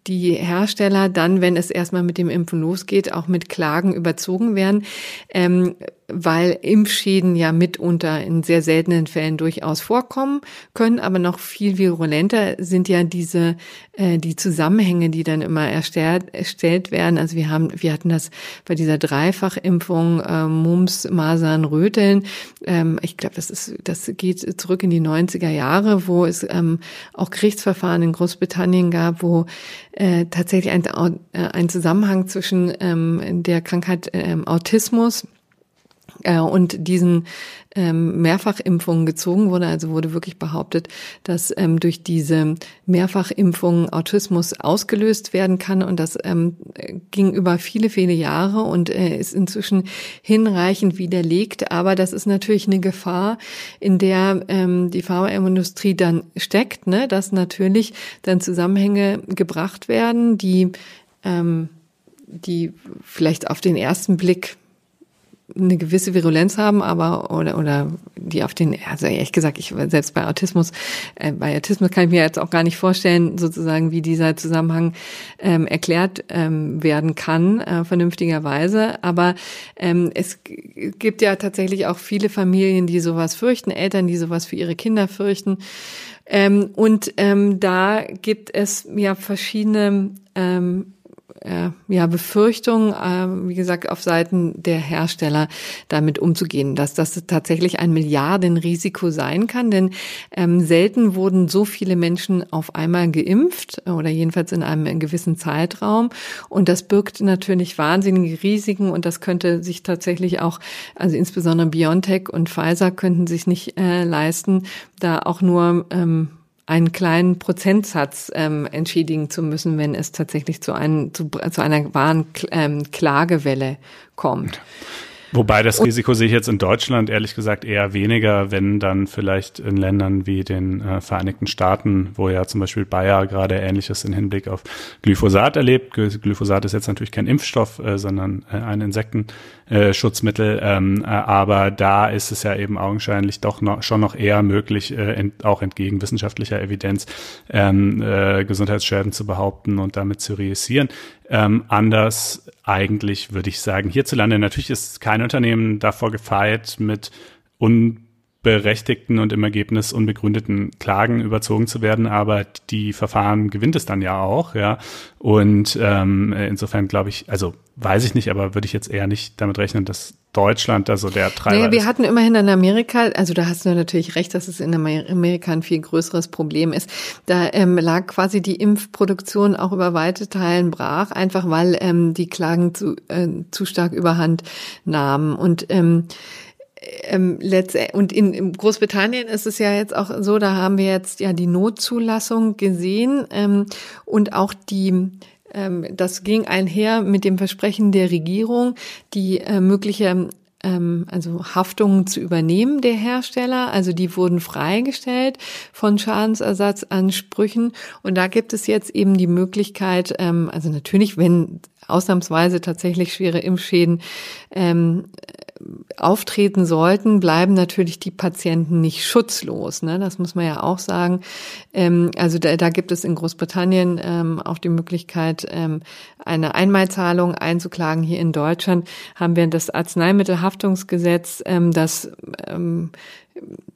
die Hersteller dann, wenn es erstmal mit dem Impfen losgeht, auch mit Klagen überzogen werden, ähm, weil Impfschäden ja mitunter in sehr seltenen Fällen durchaus vorkommen können, aber noch viel virulenter sind ja diese äh, die Zusammenhänge, die dann immer erstellt, erstellt werden. Also wir haben, wir hatten das bei dieser Dreifachimpfung äh, Mumps, Masern, Röteln. Ähm, ich glaube, das ist, das geht zurück in die 90er Jahre, wo es ähm, auch Gerichtsverfahren in Großbritannien gab, wo äh, tatsächlich ein, äh, ein Zusammenhang zwischen ähm, der Krankheit ähm, Autismus äh, und diesen ähm, Mehrfachimpfungen gezogen wurde. Also wurde wirklich behauptet, dass ähm, durch diese Mehrfachimpfungen Autismus ausgelöst werden kann. Und das ähm, ging über viele, viele Jahre und äh, ist inzwischen hinreichend widerlegt. Aber das ist natürlich eine Gefahr, in der ähm, die Pharmaindustrie dann steckt, ne? dass natürlich dann Zusammenhänge gebracht werden, die ähm, die vielleicht auf den ersten Blick eine gewisse Virulenz haben, aber oder oder die auf den, also ehrlich gesagt, ich selbst bei Autismus, äh, bei Autismus kann ich mir jetzt auch gar nicht vorstellen, sozusagen, wie dieser Zusammenhang ähm, erklärt ähm, werden kann, äh, vernünftigerweise. Aber ähm, es gibt ja tatsächlich auch viele Familien, die sowas fürchten, Eltern, die sowas für ihre Kinder fürchten. Ähm, und ähm, da gibt es ja verschiedene ähm, äh, ja, Befürchtung, äh, wie gesagt, auf Seiten der Hersteller damit umzugehen, dass das tatsächlich ein Milliardenrisiko sein kann, denn ähm, selten wurden so viele Menschen auf einmal geimpft oder jedenfalls in einem gewissen Zeitraum. Und das birgt natürlich wahnsinnige Risiken und das könnte sich tatsächlich auch, also insbesondere BioNTech und Pfizer könnten sich nicht äh, leisten, da auch nur ähm, einen kleinen Prozentsatz ähm, entschädigen zu müssen, wenn es tatsächlich zu, einem, zu, zu einer wahren ähm, Klagewelle kommt. Wobei das Risiko sehe ich jetzt in Deutschland ehrlich gesagt eher weniger, wenn dann vielleicht in Ländern wie den äh, Vereinigten Staaten, wo ja zum Beispiel Bayer gerade Ähnliches in Hinblick auf Glyphosat erlebt. Glyphosat ist jetzt natürlich kein Impfstoff, äh, sondern äh, ein Insektenschutzmittel, ähm, äh, aber da ist es ja eben augenscheinlich doch noch, schon noch eher möglich, äh, ent, auch entgegen wissenschaftlicher Evidenz ähm, äh, Gesundheitsschäden zu behaupten und damit zu reüssieren. Ähm, anders eigentlich würde ich sagen, hierzulande natürlich ist kein Unternehmen davor gefeit, mit unberechtigten und im Ergebnis unbegründeten Klagen überzogen zu werden, aber die Verfahren gewinnt es dann ja auch, ja. Und ähm, insofern glaube ich, also weiß ich nicht, aber würde ich jetzt eher nicht damit rechnen, dass Deutschland da so der Treiber naja, wir ist. hatten immerhin in Amerika, also da hast du natürlich recht, dass es in Amerika ein viel größeres Problem ist. Da ähm, lag quasi die Impfproduktion auch über weite Teilen brach, einfach weil ähm, die Klagen zu, äh, zu stark überhand nahmen. Und ähm, ähm, und in, in Großbritannien ist es ja jetzt auch so, da haben wir jetzt ja die Notzulassung gesehen ähm, und auch die ähm, das ging einher mit dem Versprechen der Regierung, die äh, mögliche ähm, also Haftungen zu übernehmen der Hersteller. Also die wurden freigestellt von Schadensersatzansprüchen. Und da gibt es jetzt eben die Möglichkeit, ähm, also natürlich, wenn ausnahmsweise tatsächlich schwere Impfschäden ähm, auftreten sollten, bleiben natürlich die Patienten nicht schutzlos. Ne? Das muss man ja auch sagen. Ähm, also da, da gibt es in Großbritannien ähm, auch die Möglichkeit, ähm, eine Einmalzahlung einzuklagen. Hier in Deutschland haben wir das Arzneimittelhaftungsgesetz, ähm, das ähm,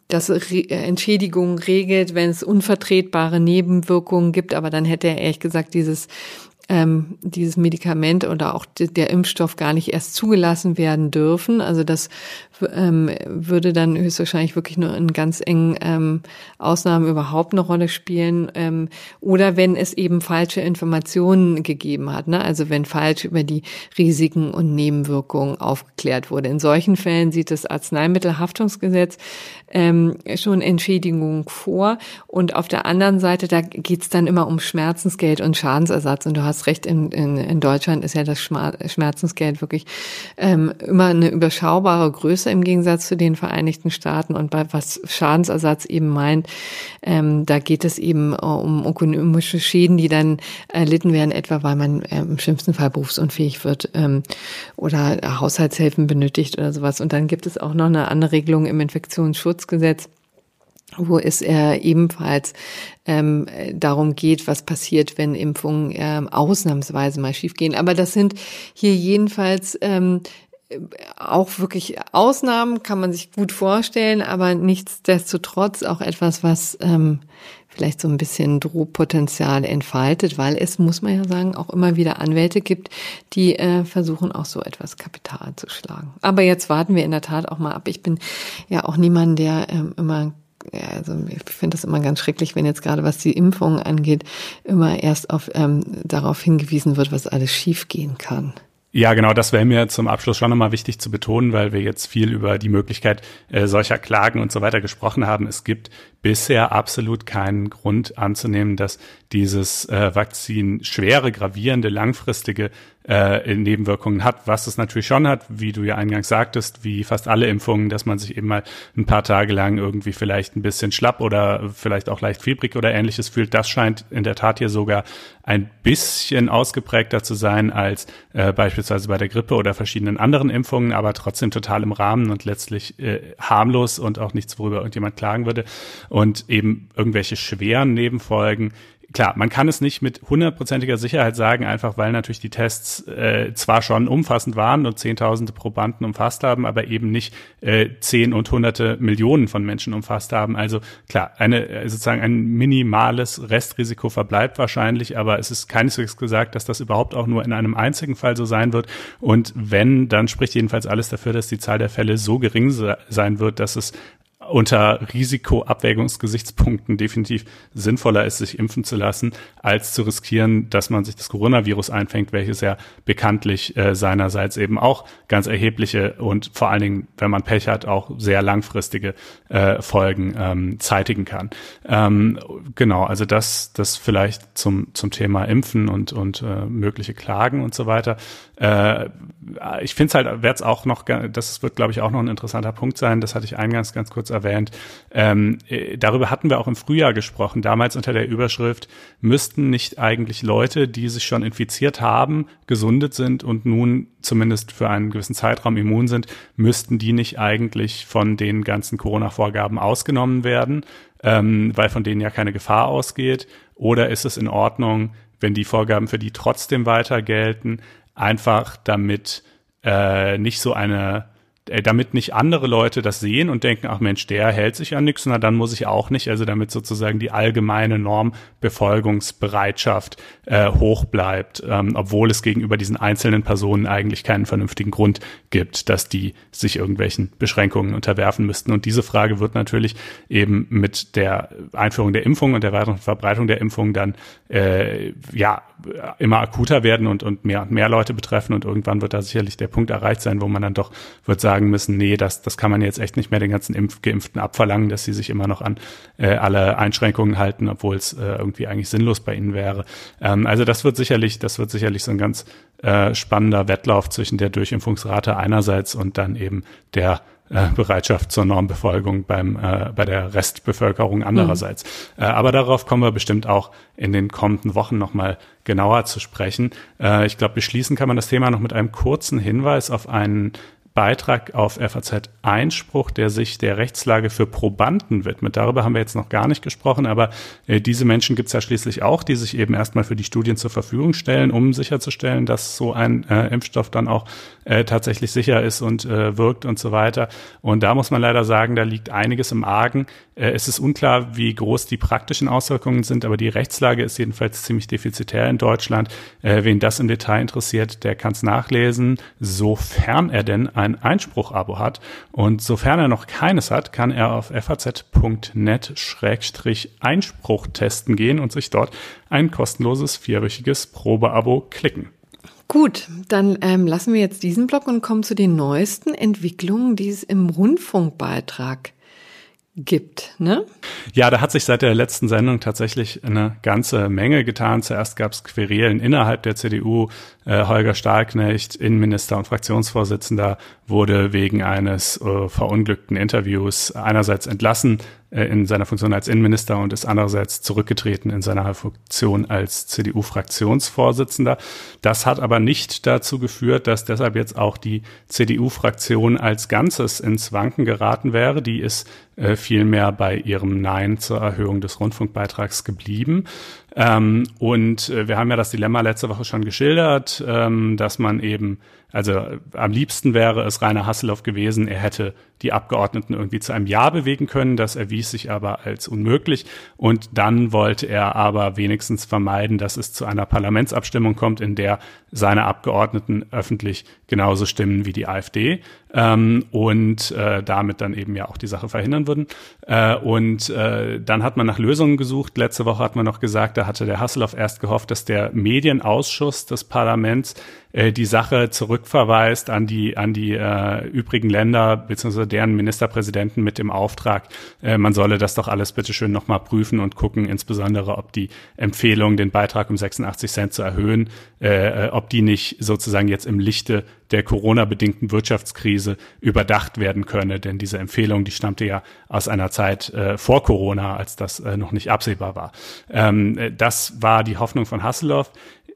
das Re Entschädigung regelt, wenn es unvertretbare Nebenwirkungen gibt, aber dann hätte er ehrlich gesagt dieses ähm, dieses Medikament oder auch der Impfstoff gar nicht erst zugelassen werden dürfen. Also das ähm, würde dann höchstwahrscheinlich wirklich nur in ganz engen ähm, Ausnahmen überhaupt eine Rolle spielen. Ähm, oder wenn es eben falsche Informationen gegeben hat, ne? also wenn falsch über die Risiken und Nebenwirkungen aufgeklärt wurde. In solchen Fällen sieht das Arzneimittelhaftungsgesetz ähm, schon Entschädigung vor. Und auf der anderen Seite, da geht's dann immer um Schmerzensgeld und Schadensersatz. Und du hast recht, in, in, in Deutschland ist ja das Schmerzensgeld wirklich ähm, immer eine überschaubare Größe im Gegensatz zu den Vereinigten Staaten. Und bei was Schadensersatz eben meint, ähm, da geht es eben äh, um ökonomische Schäden, die dann erlitten werden, etwa weil man äh, im schlimmsten Fall berufsunfähig wird ähm, oder Haushaltshilfen benötigt oder sowas. Und dann gibt es auch noch eine andere Regelung im Infektionsschutzgesetz wo es äh, ebenfalls ähm, darum geht, was passiert, wenn Impfungen ähm, ausnahmsweise mal schiefgehen. Aber das sind hier jedenfalls ähm, auch wirklich Ausnahmen, kann man sich gut vorstellen, aber nichtsdestotrotz auch etwas, was ähm, vielleicht so ein bisschen Drohpotenzial entfaltet, weil es, muss man ja sagen, auch immer wieder Anwälte gibt, die äh, versuchen auch so etwas Kapital zu schlagen. Aber jetzt warten wir in der Tat auch mal ab. Ich bin ja auch niemand, der ähm, immer ja, also ich finde das immer ganz schrecklich, wenn jetzt gerade was die Impfung angeht, immer erst auf ähm, darauf hingewiesen wird, was alles schiefgehen kann. Ja, genau, das wäre mir zum Abschluss schon nochmal wichtig zu betonen, weil wir jetzt viel über die Möglichkeit äh, solcher Klagen und so weiter gesprochen haben. Es gibt bisher absolut keinen Grund anzunehmen, dass dieses äh, Vakzin schwere, gravierende, langfristige äh, Nebenwirkungen hat, was es natürlich schon hat, wie du ja eingangs sagtest, wie fast alle Impfungen, dass man sich eben mal ein paar Tage lang irgendwie vielleicht ein bisschen schlapp oder vielleicht auch leicht fiebrig oder ähnliches fühlt. Das scheint in der Tat hier sogar ein bisschen ausgeprägter zu sein als äh, beispielsweise bei der Grippe oder verschiedenen anderen Impfungen, aber trotzdem total im Rahmen und letztlich äh, harmlos und auch nichts, worüber irgendjemand klagen würde. Und eben irgendwelche schweren Nebenfolgen klar, man kann es nicht mit hundertprozentiger Sicherheit sagen, einfach weil natürlich die Tests äh, zwar schon umfassend waren und zehntausende Probanden umfasst haben, aber eben nicht äh, zehn und hunderte Millionen von Menschen umfasst haben. Also klar, eine äh, sozusagen ein minimales Restrisiko verbleibt wahrscheinlich, aber es ist keineswegs gesagt, dass das überhaupt auch nur in einem einzigen Fall so sein wird. Und wenn, dann spricht jedenfalls alles dafür, dass die Zahl der Fälle so gering sein wird, dass es unter Risikoabwägungsgesichtspunkten definitiv sinnvoller ist, sich impfen zu lassen, als zu riskieren, dass man sich das Coronavirus einfängt, welches ja bekanntlich äh, seinerseits eben auch ganz erhebliche und vor allen Dingen, wenn man Pech hat, auch sehr langfristige äh, Folgen ähm, zeitigen kann. Ähm, genau, also das, das vielleicht zum, zum Thema Impfen und, und äh, mögliche Klagen und so weiter. Äh, ich finde es halt, wird es auch noch, das wird, glaube ich, auch noch ein interessanter Punkt sein, das hatte ich eingangs ganz kurz erwähnt. Ähm, äh, darüber hatten wir auch im Frühjahr gesprochen, damals unter der Überschrift, müssten nicht eigentlich Leute, die sich schon infiziert haben, gesundet sind und nun zumindest für einen gewissen Zeitraum immun sind, müssten die nicht eigentlich von den ganzen Corona-Vorgaben ausgenommen werden, ähm, weil von denen ja keine Gefahr ausgeht? Oder ist es in Ordnung, wenn die Vorgaben für die trotzdem weiter gelten, einfach damit äh, nicht so eine äh, damit nicht andere Leute das sehen und denken, ach Mensch, der hält sich an nichts, na dann muss ich auch nicht. Also damit sozusagen die allgemeine Normbefolgungsbereitschaft äh, hoch bleibt, ähm, obwohl es gegenüber diesen einzelnen Personen eigentlich keinen vernünftigen Grund gibt, dass die sich irgendwelchen Beschränkungen unterwerfen müssten. Und diese Frage wird natürlich eben mit der Einführung der Impfung und der weiteren Verbreitung der Impfung dann äh, ja immer akuter werden und, und mehr und mehr Leute betreffen. Und irgendwann wird da sicherlich der Punkt erreicht sein, wo man dann doch wird sagen müssen, nee, das, das kann man jetzt echt nicht mehr den ganzen Impf Geimpften abverlangen, dass sie sich immer noch an äh, alle Einschränkungen halten, obwohl es äh, irgendwie eigentlich sinnlos bei ihnen wäre. Ähm, also das wird sicherlich, das wird sicherlich so ein ganz äh, spannender Wettlauf zwischen der Durchimpfungsrate einerseits und dann eben der äh, Bereitschaft zur Normbefolgung beim, äh, bei der Restbevölkerung andererseits. Mhm. Äh, aber darauf kommen wir bestimmt auch in den kommenden Wochen nochmal genauer zu sprechen. Äh, ich glaube, beschließen kann man das Thema noch mit einem kurzen Hinweis auf einen Beitrag auf FAZ Einspruch, der sich der Rechtslage für Probanden widmet. Darüber haben wir jetzt noch gar nicht gesprochen, aber äh, diese Menschen gibt es ja schließlich auch, die sich eben erstmal für die Studien zur Verfügung stellen, um sicherzustellen, dass so ein äh, Impfstoff dann auch äh, tatsächlich sicher ist und äh, wirkt und so weiter. Und da muss man leider sagen, da liegt einiges im Argen. Äh, es ist unklar, wie groß die praktischen Auswirkungen sind, aber die Rechtslage ist jedenfalls ziemlich defizitär in Deutschland. Äh, wen das im Detail interessiert, der kann es nachlesen, sofern er denn ein Einspruch-Abo hat. Und sofern er noch keines hat, kann er auf faz.net-einspruch testen gehen und sich dort ein kostenloses vierwöchiges Probeabo klicken. Gut, dann ähm, lassen wir jetzt diesen Block und kommen zu den neuesten Entwicklungen, die es im Rundfunkbeitrag gibt, ne? Ja, da hat sich seit der letzten Sendung tatsächlich eine ganze Menge getan. Zuerst gab es Querelen innerhalb der CDU. Äh, Holger Stahlknecht, Innenminister und Fraktionsvorsitzender, wurde wegen eines äh, verunglückten Interviews einerseits entlassen, äh, in seiner Funktion als Innenminister und ist andererseits zurückgetreten in seiner Funktion als CDU-Fraktionsvorsitzender. Das hat aber nicht dazu geführt, dass deshalb jetzt auch die CDU-Fraktion als Ganzes ins Wanken geraten wäre. Die ist äh, vielmehr bei ihrem Nein zur Erhöhung des Rundfunkbeitrags geblieben. Ähm, und äh, wir haben ja das Dilemma letzte Woche schon geschildert, ähm, dass man eben, also äh, am liebsten wäre es Rainer Hasselhoff gewesen, er hätte die Abgeordneten irgendwie zu einem Ja bewegen können. Das erwies sich aber als unmöglich. Und dann wollte er aber wenigstens vermeiden, dass es zu einer Parlamentsabstimmung kommt, in der seine Abgeordneten öffentlich genauso stimmen wie die AfD ähm, und äh, damit dann eben ja auch die Sache verhindern würden. Äh, und äh, dann hat man nach Lösungen gesucht. Letzte Woche hat man noch gesagt, da hatte der Hasselhoff erst gehofft, dass der Medienausschuss des Parlaments äh, die Sache zurückverweist an die an die äh, übrigen Länder bzw. deren Ministerpräsidenten mit dem Auftrag, äh, man solle das doch alles bitteschön nochmal prüfen und gucken, insbesondere ob die Empfehlung, den Beitrag um 86 Cent zu erhöhen, äh, äh, ob die nicht sozusagen jetzt im Lichte der Corona-bedingten Wirtschaftskrise überdacht werden könne. Denn diese Empfehlung, die stammte ja aus einer Zeit äh, vor Corona, als das äh, noch nicht absehbar war. Ähm, äh, das war die Hoffnung von Hasselhoff.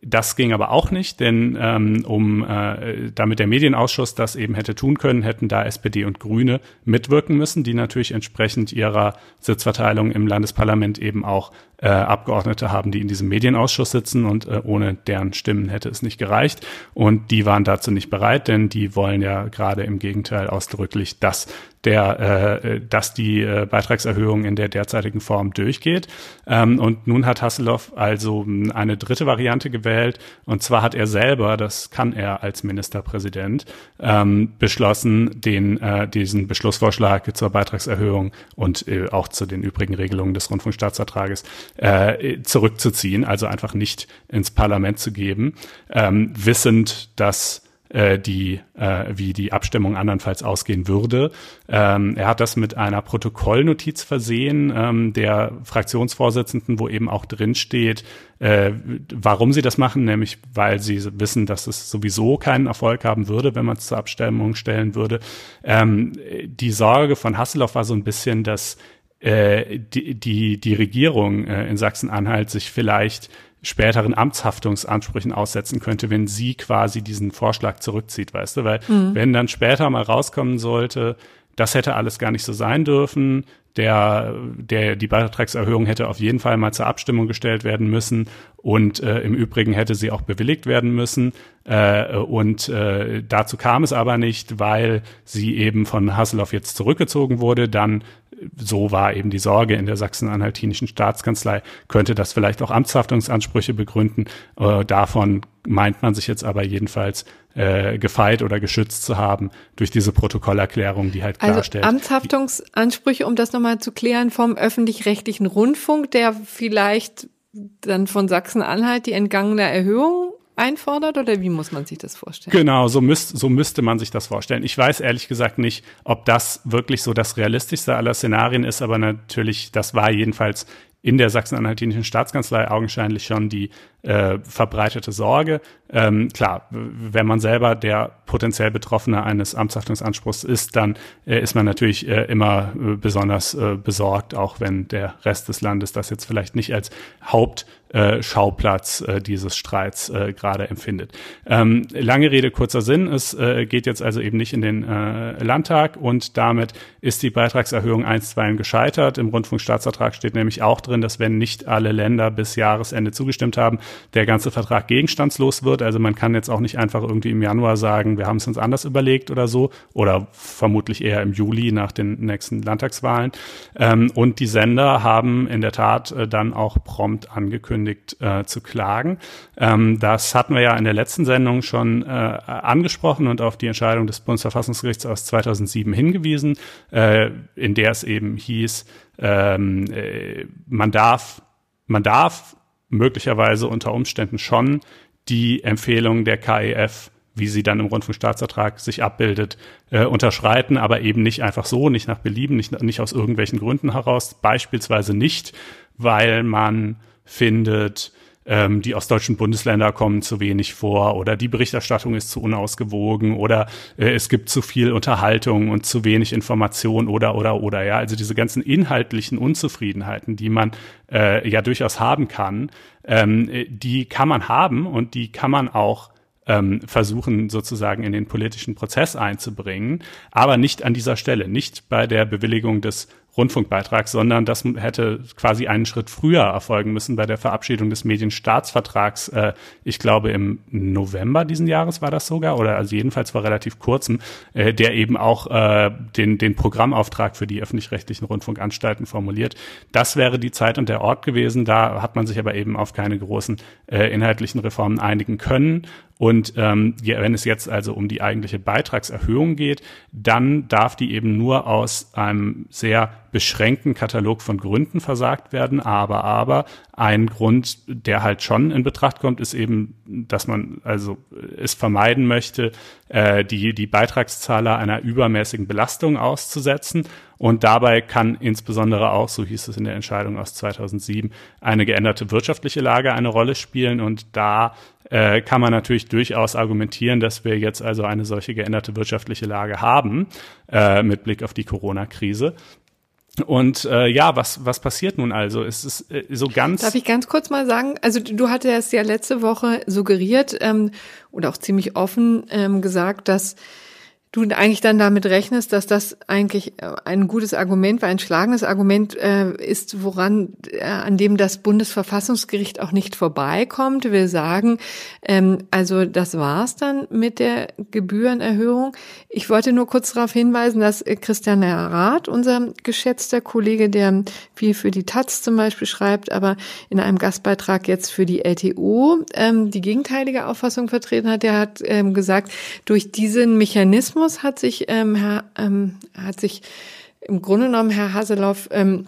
Das ging aber auch nicht, denn ähm, um äh, damit der Medienausschuss das eben hätte tun können, hätten da SPD und Grüne mitwirken müssen, die natürlich entsprechend ihrer Sitzverteilung im Landesparlament eben auch äh, Abgeordnete haben, die in diesem Medienausschuss sitzen und äh, ohne deren Stimmen hätte es nicht gereicht. Und die waren dazu nicht bereit, denn die wollen ja gerade im Gegenteil ausdrücklich, dass der, äh, dass die äh, Beitragserhöhung in der derzeitigen Form durchgeht. Ähm, und nun hat Hasselhoff also eine dritte Variante gewählt. Und zwar hat er selber, das kann er als Ministerpräsident, ähm, beschlossen, den, äh, diesen Beschlussvorschlag zur Beitragserhöhung und äh, auch zu den übrigen Regelungen des Rundfunkstaatsvertrages äh, zurückzuziehen, also einfach nicht ins Parlament zu geben, ähm, wissend, dass äh, die, äh, wie die Abstimmung andernfalls ausgehen würde. Ähm, er hat das mit einer Protokollnotiz versehen, ähm, der Fraktionsvorsitzenden, wo eben auch drin steht, äh, warum sie das machen, nämlich weil sie wissen, dass es sowieso keinen Erfolg haben würde, wenn man es zur Abstimmung stellen würde. Ähm, die Sorge von Hasselhoff war so ein bisschen, dass äh, die, die, die Regierung äh, in Sachsen-Anhalt sich vielleicht späteren Amtshaftungsansprüchen aussetzen könnte, wenn sie quasi diesen Vorschlag zurückzieht, weißt du? Weil mhm. wenn dann später mal rauskommen sollte, das hätte alles gar nicht so sein dürfen, der, der, die Beitragserhöhung hätte auf jeden Fall mal zur Abstimmung gestellt werden müssen und äh, im Übrigen hätte sie auch bewilligt werden müssen. Äh, und äh, dazu kam es aber nicht, weil sie eben von Hasselhoff jetzt zurückgezogen wurde. Dann so war eben die Sorge in der sachsen-anhaltinischen Staatskanzlei, könnte das vielleicht auch Amtshaftungsansprüche begründen. Äh, davon meint man sich jetzt aber jedenfalls äh, gefeit oder geschützt zu haben durch diese Protokollerklärung, die halt also klarstellt. Also Amtshaftungsansprüche, um das nochmal zu klären, vom öffentlich-rechtlichen Rundfunk, der vielleicht dann von Sachsen-Anhalt die entgangene Erhöhung einfordert oder wie muss man sich das vorstellen? Genau, so, müsst, so müsste man sich das vorstellen. Ich weiß ehrlich gesagt nicht, ob das wirklich so das realistischste aller Szenarien ist, aber natürlich, das war jedenfalls in der sachsen-anhaltinischen Staatskanzlei augenscheinlich schon die äh, verbreitete Sorge. Ähm, klar, wenn man selber der potenziell Betroffene eines Amtshaftungsanspruchs ist, dann äh, ist man natürlich äh, immer äh, besonders äh, besorgt, auch wenn der Rest des Landes das jetzt vielleicht nicht als Hauptschauplatz äh, dieses Streits gerade empfindet. Ähm, lange Rede, kurzer Sinn. Es geht jetzt also eben nicht in den Landtag und damit ist die Beitragserhöhung einstweilen gescheitert. Im Rundfunkstaatsvertrag steht nämlich auch drin, dass wenn nicht alle Länder bis Jahresende zugestimmt haben, der ganze Vertrag gegenstandslos wird. Also man kann jetzt auch nicht einfach irgendwie im Januar sagen, wir haben es uns anders überlegt oder so, oder vermutlich eher im Juli nach den nächsten Landtagswahlen. Ähm, und die Sender haben in der Tat äh, dann auch prompt angekündigt äh, zu klagen. Ähm, das hatten wir ja in der letzten Sendung schon äh, angesprochen und auf die Entscheidung des Bundesverfassungsgerichts aus 2007 hingewiesen, äh, in der es eben hieß, ähm, äh, man darf man darf möglicherweise unter Umständen schon die Empfehlung der KEF, wie sie dann im Rundfunkstaatsvertrag sich abbildet, äh, unterschreiten, aber eben nicht einfach so, nicht nach Belieben, nicht, nicht aus irgendwelchen Gründen heraus, beispielsweise nicht, weil man findet, ähm, die ostdeutschen Bundesländer kommen zu wenig vor oder die Berichterstattung ist zu unausgewogen oder äh, es gibt zu viel Unterhaltung und zu wenig Information oder oder oder. Ja, also diese ganzen inhaltlichen Unzufriedenheiten, die man äh, ja durchaus haben kann, ähm, die kann man haben und die kann man auch ähm, versuchen sozusagen in den politischen Prozess einzubringen, aber nicht an dieser Stelle, nicht bei der Bewilligung des Rundfunkbeitrag, sondern das hätte quasi einen Schritt früher erfolgen müssen bei der Verabschiedung des Medienstaatsvertrags. Äh, ich glaube im November diesen Jahres war das sogar oder also jedenfalls war relativ kurzem, äh, der eben auch äh, den den Programmauftrag für die öffentlich-rechtlichen Rundfunkanstalten formuliert. Das wäre die Zeit und der Ort gewesen. Da hat man sich aber eben auf keine großen äh, inhaltlichen Reformen einigen können. Und ähm, wenn es jetzt also um die eigentliche Beitragserhöhung geht, dann darf die eben nur aus einem sehr beschränkten Katalog von Gründen versagt werden. Aber, aber ein Grund, der halt schon in Betracht kommt, ist eben, dass man also es vermeiden möchte, äh, die, die Beitragszahler einer übermäßigen Belastung auszusetzen. Und dabei kann insbesondere auch, so hieß es in der Entscheidung aus 2007, eine geänderte wirtschaftliche Lage eine Rolle spielen. Und da äh, kann man natürlich durchaus argumentieren, dass wir jetzt also eine solche geänderte wirtschaftliche Lage haben, äh, mit Blick auf die Corona-Krise. Und äh, ja, was, was passiert nun also? Es äh, so ganz. Darf ich ganz kurz mal sagen? Also du hattest ja letzte Woche suggeriert ähm, oder auch ziemlich offen ähm, gesagt, dass du eigentlich dann damit rechnest, dass das eigentlich äh, ein gutes Argument war, ein schlagendes Argument äh, ist, woran, äh, an dem das Bundesverfassungsgericht auch nicht vorbeikommt. Wir sagen, ähm, also das war's dann mit der Gebührenerhöhung. Ich wollte nur kurz darauf hinweisen, dass äh, Christian Rath, unser geschätzter Kollege, der viel für die Taz zum Beispiel schreibt, aber in einem Gastbeitrag jetzt für die LTO ähm, die gegenteilige Auffassung vertreten hat, der hat ähm, gesagt, durch diesen Mechanismus Journalismus hat sich, ähm, Herr, ähm, hat sich im Grunde genommen Herr Haseloff ähm,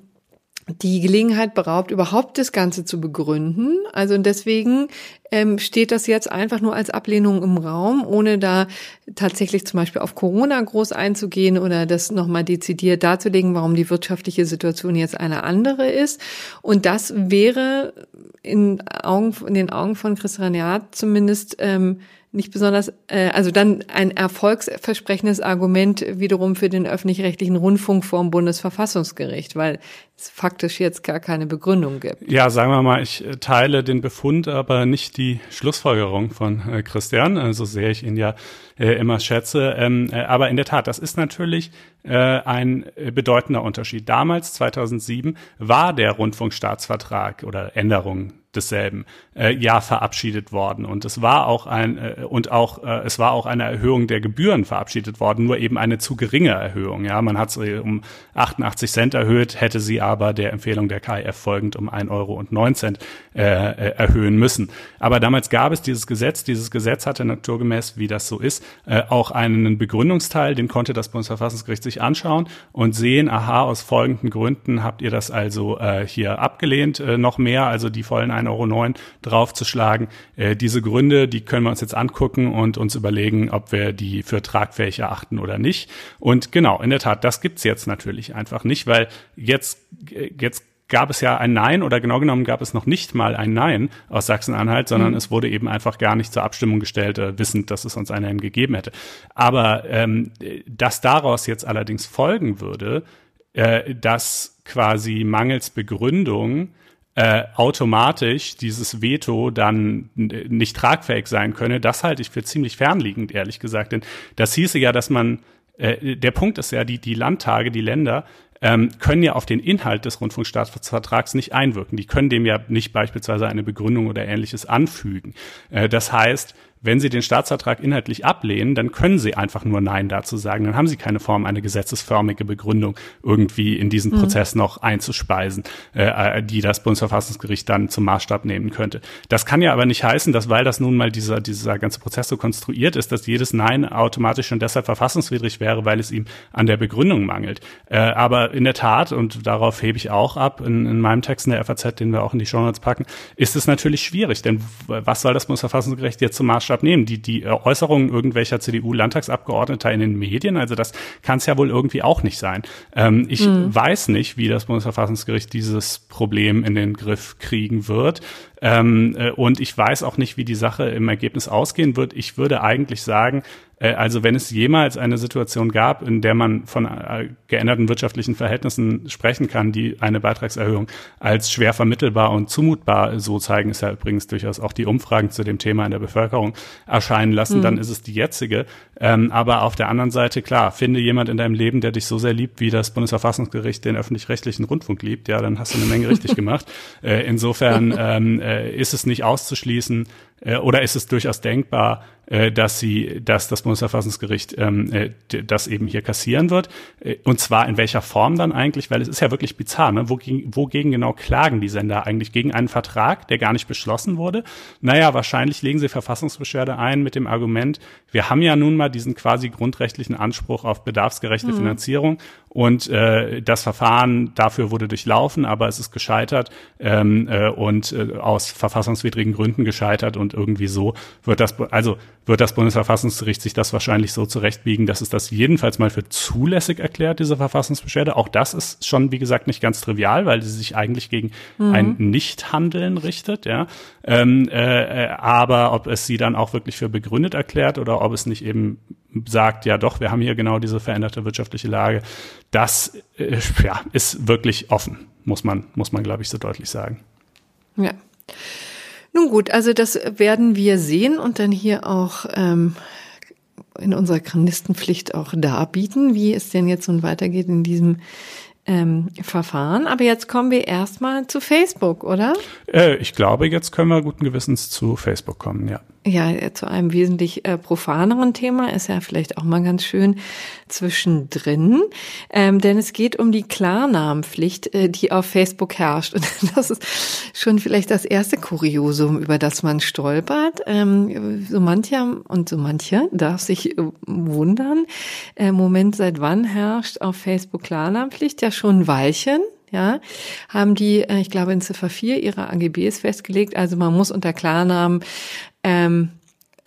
die Gelegenheit beraubt, überhaupt das Ganze zu begründen. Also deswegen ähm, steht das jetzt einfach nur als Ablehnung im Raum, ohne da tatsächlich zum Beispiel auf Corona groß einzugehen oder das nochmal dezidiert darzulegen, warum die wirtschaftliche Situation jetzt eine andere ist. Und das wäre in, Augen, in den Augen von Christian Jahr zumindest ähm, nicht besonders, äh, also dann ein erfolgsversprechendes Argument wiederum für den öffentlich-rechtlichen Rundfunk vor dem Bundesverfassungsgericht, weil es faktisch jetzt gar keine Begründung gibt. Ja, sagen wir mal, ich äh, teile den Befund, aber nicht die Schlussfolgerung von äh, Christian, also sehr ich ihn ja äh, immer schätze. Ähm, äh, aber in der Tat, das ist natürlich äh, ein bedeutender Unterschied. Damals, 2007, war der Rundfunkstaatsvertrag oder Änderung desselben äh, ja verabschiedet worden und es war auch ein äh, und auch äh, es war auch eine Erhöhung der Gebühren verabschiedet worden, nur eben eine zu geringe Erhöhung. Ja, man hat sie um 88 Cent erhöht, hätte sie aber der Empfehlung der KIF folgend um 1 Euro und 9 Cent äh, äh, erhöhen müssen. Aber damals gab es dieses Gesetz. Dieses Gesetz hatte naturgemäß, wie das so ist, äh, auch einen Begründungsteil, den konnte das Bundesverfassungsgericht sich anschauen und sehen, aha, aus folgenden Gründen habt ihr das also äh, hier abgelehnt, äh, noch mehr, also die vollen 1,09 Euro draufzuschlagen. Äh, diese Gründe, die können wir uns jetzt angucken und uns überlegen, ob wir die für tragfähig erachten oder nicht. Und genau, in der Tat, das gibt's jetzt natürlich einfach nicht, weil jetzt, äh, jetzt gab es ja ein Nein oder genau genommen gab es noch nicht mal ein Nein aus Sachsen-Anhalt, sondern mhm. es wurde eben einfach gar nicht zur Abstimmung gestellt, äh, wissend, dass es uns ein Nein gegeben hätte. Aber ähm, dass daraus jetzt allerdings folgen würde, äh, dass quasi mangels Begründung äh, automatisch dieses Veto dann nicht tragfähig sein könne, das halte ich für ziemlich fernliegend, ehrlich gesagt. Denn das hieße ja, dass man, äh, der Punkt ist ja, die, die Landtage, die Länder ähm, können ja auf den Inhalt des Rundfunkstaatsvertrags nicht einwirken. Die können dem ja nicht beispielsweise eine Begründung oder ähnliches anfügen. Äh, das heißt, wenn Sie den Staatsvertrag inhaltlich ablehnen, dann können Sie einfach nur Nein dazu sagen. Dann haben Sie keine Form, eine gesetzesförmige Begründung irgendwie in diesen mhm. Prozess noch einzuspeisen, äh, die das Bundesverfassungsgericht dann zum Maßstab nehmen könnte. Das kann ja aber nicht heißen, dass weil das nun mal dieser, dieser ganze Prozess so konstruiert ist, dass jedes Nein automatisch schon deshalb verfassungswidrig wäre, weil es ihm an der Begründung mangelt. Äh, aber in der Tat, und darauf hebe ich auch ab, in, in meinem Text in der FAZ, den wir auch in die Show Notes packen, ist es natürlich schwierig. Denn was soll das Bundesverfassungsgericht jetzt zum Maßstab Maßstab nehmen. Die, die äh, Äußerungen irgendwelcher CDU-Landtagsabgeordneter in den Medien, also das kann es ja wohl irgendwie auch nicht sein. Ähm, ich mhm. weiß nicht, wie das Bundesverfassungsgericht dieses Problem in den Griff kriegen wird. Ähm, äh, und ich weiß auch nicht, wie die Sache im Ergebnis ausgehen wird. Ich würde eigentlich sagen, äh, also wenn es jemals eine Situation gab, in der man von äh, geänderten wirtschaftlichen Verhältnissen sprechen kann, die eine Beitragserhöhung als schwer vermittelbar und zumutbar, so zeigen es ja übrigens durchaus auch die Umfragen zu dem Thema in der Bevölkerung erscheinen lassen, mhm. dann ist es die jetzige. Ähm, aber auf der anderen Seite, klar, finde jemand in deinem Leben, der dich so sehr liebt, wie das Bundesverfassungsgericht den öffentlich-rechtlichen Rundfunk liebt, ja, dann hast du eine Menge richtig gemacht. Äh, insofern ähm, äh, ist es nicht auszuschließen, oder ist es durchaus denkbar, äh, dass sie, dass das Bundesverfassungsgericht ähm, äh, das eben hier kassieren wird? Äh, und zwar in welcher Form dann eigentlich? Weil es ist ja wirklich bizarr. Ne? Wogegen, wogegen genau klagen die Sender eigentlich? Gegen einen Vertrag, der gar nicht beschlossen wurde? Naja, wahrscheinlich legen sie Verfassungsbeschwerde ein mit dem Argument, wir haben ja nun mal diesen quasi grundrechtlichen Anspruch auf bedarfsgerechte mhm. Finanzierung und äh, das Verfahren dafür wurde durchlaufen, aber es ist gescheitert ähm, äh, und äh, aus verfassungswidrigen Gründen gescheitert und irgendwie so wird das, also wird das Bundesverfassungsgericht sich das wahrscheinlich so zurechtbiegen, dass es das jedenfalls mal für zulässig erklärt, diese Verfassungsbeschwerde. Auch das ist schon, wie gesagt, nicht ganz trivial, weil sie sich eigentlich gegen mhm. ein Nichthandeln richtet, ja. Ähm, äh, äh, aber ob es sie dann auch wirklich für begründet erklärt oder ob es nicht eben sagt, ja doch, wir haben hier genau diese veränderte wirtschaftliche Lage, das äh, ja, ist wirklich offen, muss man, muss man, glaube ich, so deutlich sagen. Ja. Nun gut, also das werden wir sehen und dann hier auch ähm, in unserer Chronistenpflicht auch darbieten, wie es denn jetzt nun weitergeht in diesem ähm, Verfahren. Aber jetzt kommen wir erstmal zu Facebook, oder? Äh, ich glaube, jetzt können wir guten Gewissens zu Facebook kommen, ja. Ja, zu einem wesentlich äh, profaneren Thema ist ja vielleicht auch mal ganz schön zwischendrin, ähm, denn es geht um die Klarnamenpflicht, äh, die auf Facebook herrscht. Und das ist schon vielleicht das erste Kuriosum, über das man stolpert. Ähm, so mancher und so mancher darf sich äh, wundern. Äh, Moment, seit wann herrscht auf Facebook Klarnamenpflicht? Ja, schon ein Weilchen ja, haben die, äh, ich glaube, in Ziffer 4 ihrer AGBs festgelegt. Also man muss unter Klarnamen ähm,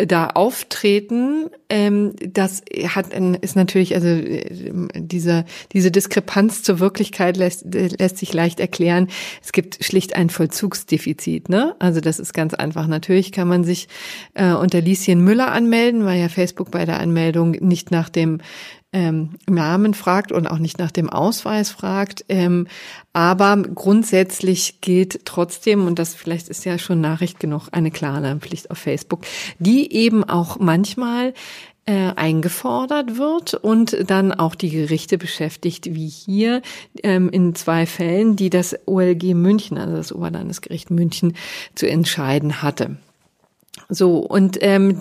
da auftreten, ähm, das hat ist natürlich also äh, diese diese Diskrepanz zur Wirklichkeit lässt, lässt sich leicht erklären. Es gibt schlicht ein Vollzugsdefizit, ne? Also das ist ganz einfach. Natürlich kann man sich äh, unter Lieschen Müller anmelden, weil ja Facebook bei der Anmeldung nicht nach dem ähm, Namen fragt und auch nicht nach dem Ausweis fragt. Ähm, aber grundsätzlich gilt trotzdem, und das vielleicht ist ja schon Nachricht genug, eine klare Pflicht auf Facebook, die eben auch manchmal äh, eingefordert wird und dann auch die Gerichte beschäftigt, wie hier ähm, in zwei Fällen, die das OLG München, also das Oberlandesgericht München, zu entscheiden hatte. So, und ähm,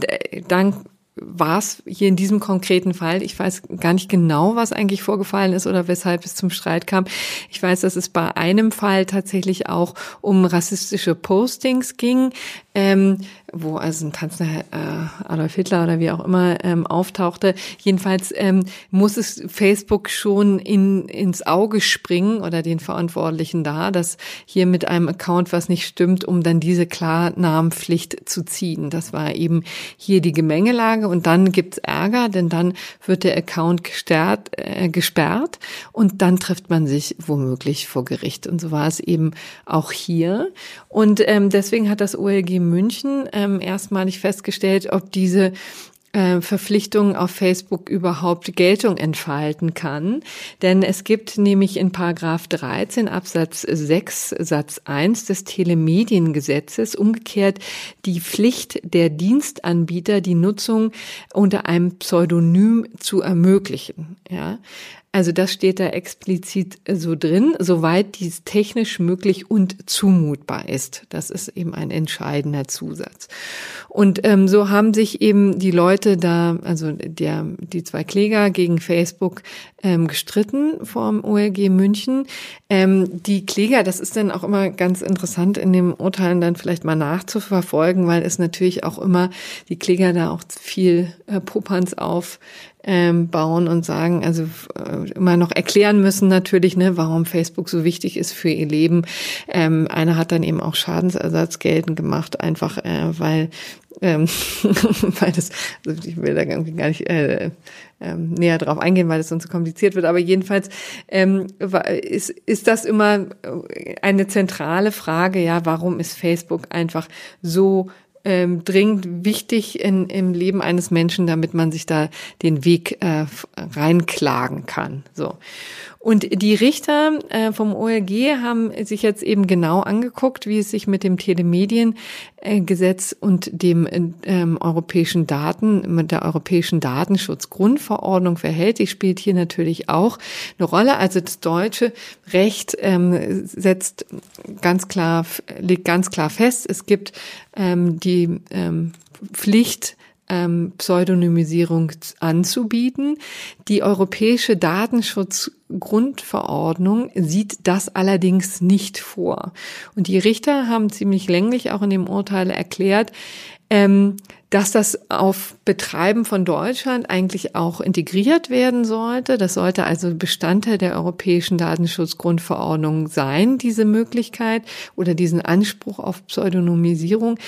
dann war es hier in diesem konkreten Fall, ich weiß gar nicht genau, was eigentlich vorgefallen ist oder weshalb es zum Streit kam. Ich weiß, dass es bei einem Fall tatsächlich auch um rassistische Postings ging. Ähm, wo also ein Kanzler äh, Adolf Hitler oder wie auch immer ähm, auftauchte. Jedenfalls ähm, muss es Facebook schon in, ins Auge springen oder den Verantwortlichen da, dass hier mit einem Account was nicht stimmt, um dann diese Klarnamenpflicht zu ziehen. Das war eben hier die Gemengelage und dann gibt's Ärger, denn dann wird der Account gestert, äh, gesperrt und dann trifft man sich womöglich vor Gericht. Und so war es eben auch hier. Und ähm, deswegen hat das OLG München ähm, erstmalig festgestellt, ob diese äh, Verpflichtung auf Facebook überhaupt Geltung entfalten kann. Denn es gibt nämlich in Paragraph 13 Absatz 6 Satz 1 des Telemediengesetzes umgekehrt die Pflicht der Dienstanbieter, die Nutzung unter einem Pseudonym zu ermöglichen. Ja, also das steht da explizit so drin, soweit dies technisch möglich und zumutbar ist. Das ist eben ein entscheidender Zusatz. Und ähm, so haben sich eben die Leute da, also der, die zwei Kläger gegen Facebook ähm, gestritten vom OLG München. Ähm, die Kläger, das ist dann auch immer ganz interessant in dem Urteilen dann vielleicht mal nachzuverfolgen, weil es natürlich auch immer die Kläger da auch viel äh, Popanz auf ähm, bauen und sagen, also äh, immer noch erklären müssen natürlich, ne, warum Facebook so wichtig ist für ihr Leben. Ähm, einer hat dann eben auch Schadensersatz geltend gemacht, einfach äh, weil ähm, weil das, also ich will da irgendwie gar nicht äh, ähm, näher drauf eingehen, weil das sonst so kompliziert wird. Aber jedenfalls ähm, ist, ist das immer eine zentrale Frage, ja, warum ist Facebook einfach so ähm, dringend wichtig in, im Leben eines Menschen, damit man sich da den Weg äh, reinklagen kann. So. Und die Richter äh, vom OLG haben sich jetzt eben genau angeguckt, wie es sich mit dem Telemediengesetz und dem ähm, europäischen Daten, mit der europäischen Datenschutzgrundverordnung verhält. Die spielt hier natürlich auch eine Rolle. Also das deutsche Recht ähm, setzt ganz klar, legt ganz klar fest, es gibt ähm, die Pflicht, ähm, Pseudonymisierung anzubieten. Die europäische Datenschutzgrundverordnung sieht das allerdings nicht vor. Und die Richter haben ziemlich länglich auch in dem Urteil erklärt, ähm, dass das auf Betreiben von Deutschland eigentlich auch integriert werden sollte. Das sollte also Bestandteil der europäischen Datenschutzgrundverordnung sein, diese Möglichkeit oder diesen Anspruch auf Pseudonymisierung.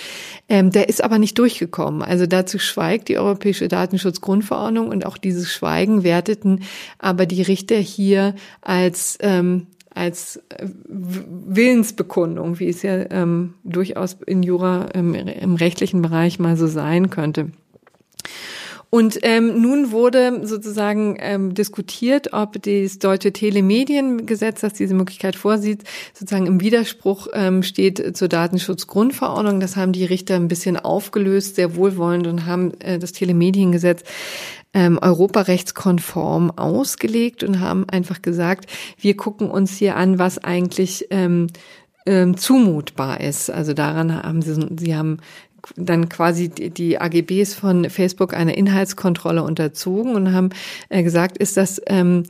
Ähm, der ist aber nicht durchgekommen. Also dazu schweigt die europäische Datenschutzgrundverordnung und auch dieses Schweigen werteten aber die Richter hier als ähm, als äh, Willensbekundung, wie es ja ähm, durchaus in Jura im, im rechtlichen Bereich mal so sein könnte. Und ähm, nun wurde sozusagen ähm, diskutiert, ob das deutsche Telemediengesetz, das diese Möglichkeit vorsieht, sozusagen im Widerspruch ähm, steht zur Datenschutzgrundverordnung. Das haben die Richter ein bisschen aufgelöst, sehr wohlwollend und haben äh, das Telemediengesetz ähm, europarechtskonform ausgelegt und haben einfach gesagt, wir gucken uns hier an, was eigentlich ähm, ähm, zumutbar ist. Also daran haben sie, sie haben dann quasi die, AGBs von Facebook einer Inhaltskontrolle unterzogen und haben äh, gesagt, ist das ähm,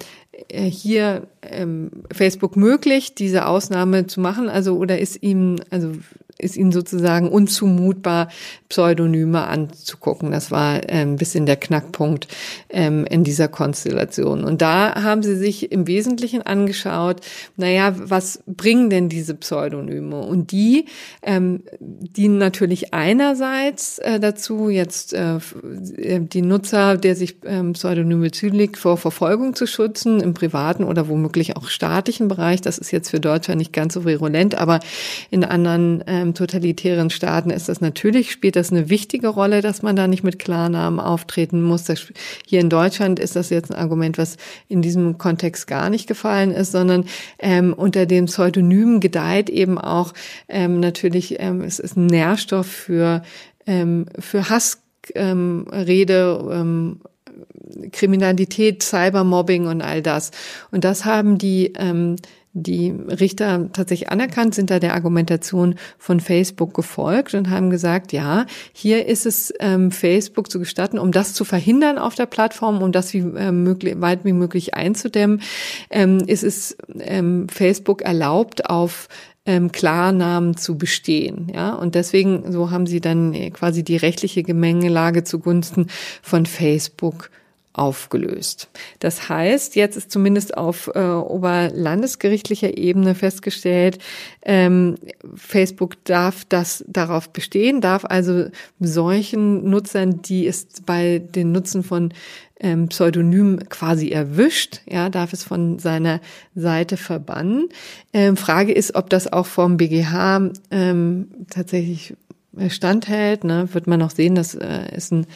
äh, hier ähm, Facebook möglich, diese Ausnahme zu machen? Also oder ist ihm also ist ihnen sozusagen unzumutbar, Pseudonyme anzugucken. Das war äh, ein bisschen der Knackpunkt ähm, in dieser Konstellation. Und da haben sie sich im Wesentlichen angeschaut, naja, was bringen denn diese Pseudonyme? Und die ähm, dienen natürlich einerseits äh, dazu, jetzt äh, die Nutzer, der sich ähm, Pseudonyme zulegt, vor Verfolgung zu schützen, im privaten oder womöglich auch staatlichen Bereich. Das ist jetzt für Deutschland nicht ganz so virulent, aber in anderen ähm, totalitären Staaten ist das natürlich, spielt das eine wichtige Rolle, dass man da nicht mit Klarnamen auftreten muss. Das, hier in Deutschland ist das jetzt ein Argument, was in diesem Kontext gar nicht gefallen ist, sondern ähm, unter dem Pseudonym gedeiht eben auch ähm, natürlich, ähm, es ist ein Nährstoff für, ähm, für Hassrede, ähm, ähm, Kriminalität, Cybermobbing und all das. Und das haben die ähm, die Richter tatsächlich anerkannt, sind da der Argumentation von Facebook gefolgt und haben gesagt, ja, hier ist es ähm, Facebook zu gestatten, um das zu verhindern auf der Plattform, um das wie äh, möglich, weit wie möglich einzudämmen, ähm, ist es ähm, Facebook erlaubt, auf ähm, Klarnamen zu bestehen. Ja, und deswegen, so haben sie dann quasi die rechtliche Gemengelage zugunsten von Facebook aufgelöst. Das heißt, jetzt ist zumindest auf äh, oberlandesgerichtlicher Ebene festgestellt, ähm, Facebook darf das darauf bestehen, darf also solchen Nutzern, die es bei den Nutzen von ähm, Pseudonym quasi erwischt, ja, darf es von seiner Seite verbannen. Ähm, Frage ist, ob das auch vom BGH ähm, tatsächlich standhält. Ne? Wird man noch sehen, das äh, ist ein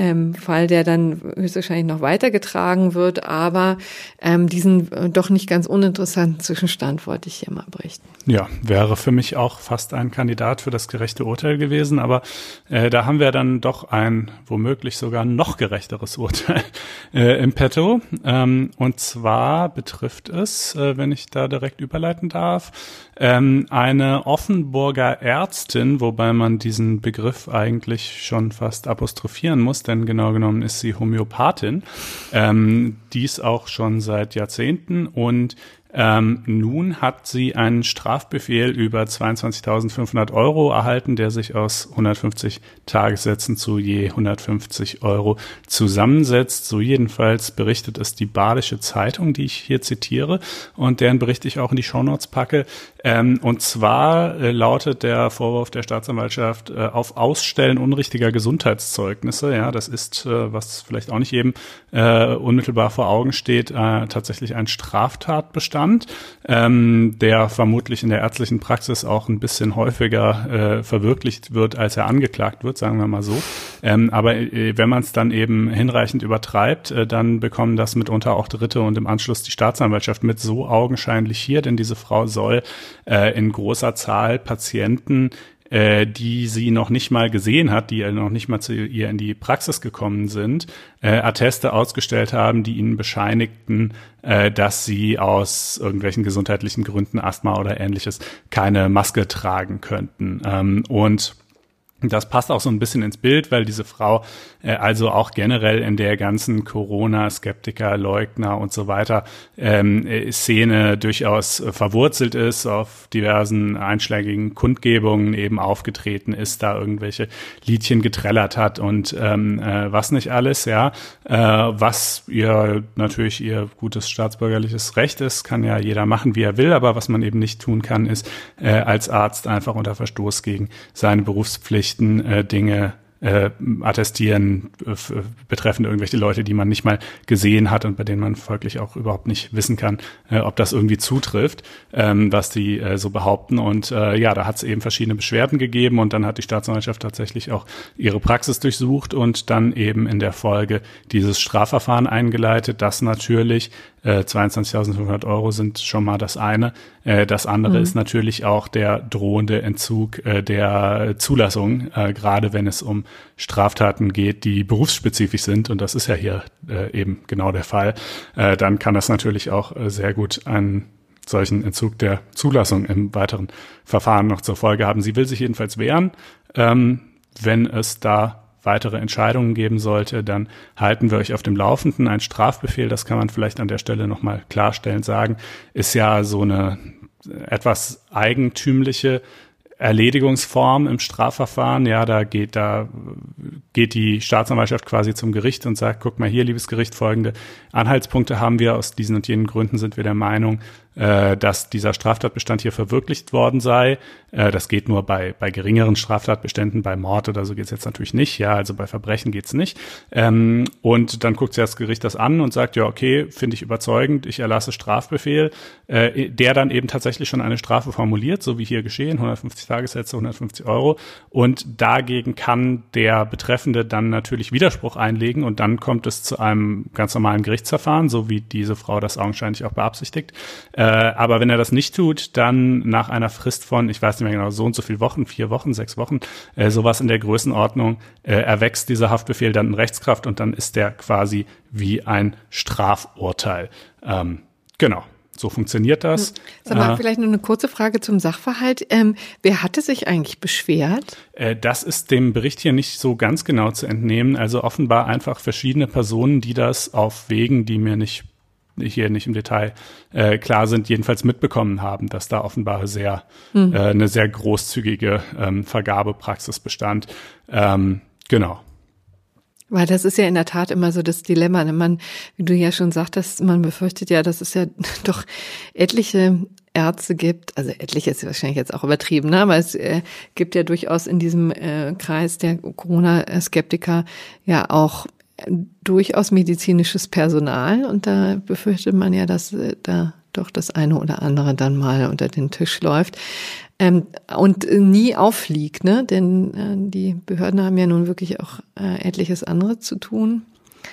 ähm, Fall, der dann höchstwahrscheinlich noch weitergetragen wird. Aber ähm, diesen äh, doch nicht ganz uninteressanten Zwischenstand wollte ich hier mal berichten. Ja, wäre für mich auch fast ein Kandidat für das gerechte Urteil gewesen. Aber äh, da haben wir dann doch ein womöglich sogar noch gerechteres Urteil äh, im Petto. Ähm, und zwar betrifft es, äh, wenn ich da direkt überleiten darf, ähm, eine Offenburger Ärztin, wobei man diesen Begriff eigentlich schon fast apostrophieren muss, denn genau genommen ist sie Homöopathin, ähm, dies auch schon seit Jahrzehnten und Ähm, nun hat sie einen Strafbefehl über 22.500 Euro erhalten, der sich aus 150 Tagessätzen zu je 150 Euro zusammensetzt. So jedenfalls berichtet es die Badische Zeitung, die ich hier zitiere und deren Bericht ich auch in die Shownotes packe. Ähm, und zwar äh, lautet der Vorwurf der Staatsanwaltschaft äh, auf Ausstellen unrichtiger Gesundheitszeugnisse. Ja, das ist, äh, was vielleicht auch nicht jedem äh, unmittelbar vor Augen steht, äh, tatsächlich ein Straftatbestand, ähm, der vermutlich in der ärztlichen Praxis auch ein bisschen häufiger äh, verwirklicht wird, als er angeklagt wird, sagen wir mal so. Ähm, aber äh, wenn man es dann eben hinreichend übertreibt, äh, dann bekommen das mitunter auch Dritte und im Anschluss die Staatsanwaltschaft mit so augenscheinlich hier, denn diese Frau soll äh, in großer Zahl Patienten äh, die sie noch nicht mal gesehen hat, die noch nicht mal zu ihr in die Praxis gekommen sind, äh, Atteste ausgestellt haben, die ihnen bescheinigten, äh, dass sie aus irgendwelchen gesundheitlichen Gründen, Asthma oder ähnliches, keine Maske tragen könnten. Ähm, und das passt auch so ein bisschen ins Bild, weil diese Frau also auch generell in der ganzen Corona-Skeptiker, Leugner und so weiter ähm, äh, Szene durchaus äh, verwurzelt ist, auf diversen einschlägigen Kundgebungen eben aufgetreten ist, da irgendwelche Liedchen getrellert hat und ähm, äh, was nicht alles, ja. Äh, was ihr natürlich ihr gutes staatsbürgerliches Recht ist, kann ja jeder machen, wie er will, aber was man eben nicht tun kann, ist äh, als Arzt einfach unter Verstoß gegen seine Berufspflicht Berichten äh, Dinge äh, attestieren äh, betreffend irgendwelche Leute, die man nicht mal gesehen hat und bei denen man folglich auch überhaupt nicht wissen kann, äh, ob das irgendwie zutrifft, ähm, was die äh, so behaupten. Und äh, ja, da hat es eben verschiedene Beschwerden gegeben und dann hat die Staatsanwaltschaft tatsächlich auch ihre Praxis durchsucht und dann eben in der Folge dieses Strafverfahren eingeleitet, das natürlich äh, 22.500 Euro sind schon mal das eine. Äh, das andere mhm. ist natürlich auch der drohende Entzug äh, der Zulassung, äh, gerade wenn es um Straftaten geht, die berufsspezifisch sind. Und das ist ja hier äh, eben genau der Fall. Äh, dann kann das natürlich auch äh, sehr gut einen solchen Entzug der Zulassung im weiteren Verfahren noch zur Folge haben. Sie will sich jedenfalls wehren, ähm, wenn es da weitere Entscheidungen geben sollte, dann halten wir euch auf dem Laufenden. Ein Strafbefehl, das kann man vielleicht an der Stelle nochmal klarstellen sagen, ist ja so eine etwas eigentümliche Erledigungsform im Strafverfahren. Ja, da geht, da geht die Staatsanwaltschaft quasi zum Gericht und sagt, guck mal hier, liebes Gericht, folgende Anhaltspunkte haben wir. Aus diesen und jenen Gründen sind wir der Meinung, dass dieser Straftatbestand hier verwirklicht worden sei. Äh, das geht nur bei, bei geringeren Straftatbeständen, bei Mord oder so geht's jetzt natürlich nicht. Ja, also bei Verbrechen geht's nicht. Ähm, und dann guckt sich das Gericht das an und sagt, ja, okay, finde ich überzeugend, ich erlasse Strafbefehl, äh, der dann eben tatsächlich schon eine Strafe formuliert, so wie hier geschehen, 150 Tagessätze, 150 Euro. Und dagegen kann der Betreffende dann natürlich Widerspruch einlegen und dann kommt es zu einem ganz normalen Gerichtsverfahren, so wie diese Frau das augenscheinlich auch beabsichtigt. Äh, aber wenn er das nicht tut, dann nach einer Frist von, ich weiß nicht mehr genau, so und so viele Wochen, vier Wochen, sechs Wochen, äh, sowas in der Größenordnung, äh, erwächst dieser Haftbefehl dann in Rechtskraft und dann ist der quasi wie ein Strafurteil. Ähm, genau. So funktioniert das. Hm. Sag mal, äh, vielleicht nur eine kurze Frage zum Sachverhalt. Ähm, wer hatte sich eigentlich beschwert? Äh, das ist dem Bericht hier nicht so ganz genau zu entnehmen. Also offenbar einfach verschiedene Personen, die das auf Wegen, die mir nicht hier nicht im Detail äh, klar sind, jedenfalls mitbekommen haben, dass da offenbar sehr mhm. äh, eine sehr großzügige ähm, Vergabepraxis bestand. Ähm, genau. Weil das ist ja in der Tat immer so das Dilemma. Ne? Man, wie du ja schon sagtest, man befürchtet ja, dass es ja doch etliche Ärzte gibt, also etliche ist wahrscheinlich jetzt auch übertrieben, ne? aber es äh, gibt ja durchaus in diesem äh, Kreis der Corona-Skeptiker ja auch durchaus medizinisches Personal und da befürchtet man ja, dass äh, da doch das eine oder andere dann mal unter den Tisch läuft ähm, und nie auffliegt, ne? Denn äh, die Behörden haben ja nun wirklich auch äh, etliches andere zu tun.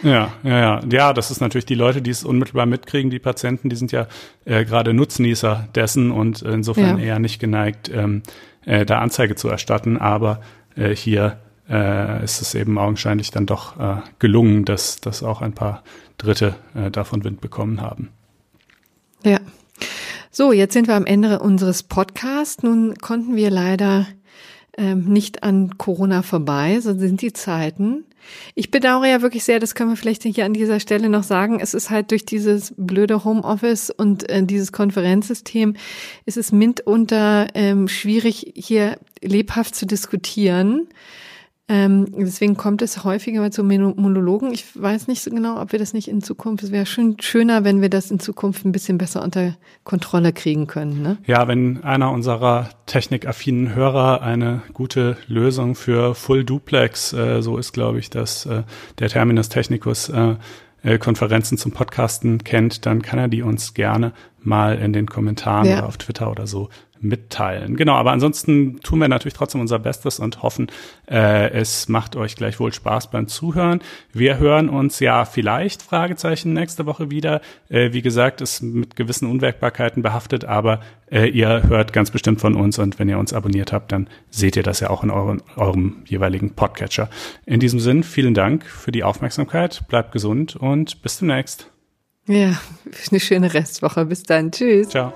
Ja, ja, ja. Ja, das ist natürlich die Leute, die es unmittelbar mitkriegen, die Patienten, die sind ja äh, gerade Nutznießer dessen und insofern ja. eher nicht geneigt, ähm, äh, da Anzeige zu erstatten. Aber äh, hier äh, ist es eben augenscheinlich dann doch äh, gelungen, dass, dass auch ein paar Dritte äh, davon Wind bekommen haben. Ja. So, jetzt sind wir am Ende unseres Podcasts. Nun konnten wir leider ähm, nicht an Corona vorbei, so sind die Zeiten. Ich bedauere ja wirklich sehr, das können wir vielleicht hier an dieser Stelle noch sagen, es ist halt durch dieses blöde Homeoffice und äh, dieses Konferenzsystem, ist es mitunter ähm, schwierig, hier lebhaft zu diskutieren. Ähm, deswegen kommt es häufiger mal zu Monologen. Ich weiß nicht so genau, ob wir das nicht in Zukunft, es wäre schön, schöner, wenn wir das in Zukunft ein bisschen besser unter Kontrolle kriegen können. Ne? Ja, wenn einer unserer technikaffinen Hörer eine gute Lösung für Full Duplex, äh, so ist, glaube ich, dass äh, der Terminus Technicus äh, äh, Konferenzen zum Podcasten kennt, dann kann er die uns gerne mal in den Kommentaren ja. oder auf Twitter oder so mitteilen. Genau, aber ansonsten tun wir natürlich trotzdem unser Bestes und hoffen, äh, es macht euch gleichwohl Spaß beim Zuhören. Wir hören uns ja vielleicht, Fragezeichen, nächste Woche wieder. Äh, wie gesagt, ist mit gewissen Unwägbarkeiten behaftet, aber äh, ihr hört ganz bestimmt von uns und wenn ihr uns abonniert habt, dann seht ihr das ja auch in euren, eurem jeweiligen Podcatcher. In diesem Sinn, vielen Dank für die Aufmerksamkeit, bleibt gesund und bis demnächst. Ja, eine schöne Restwoche. Bis dann. Tschüss. Ciao.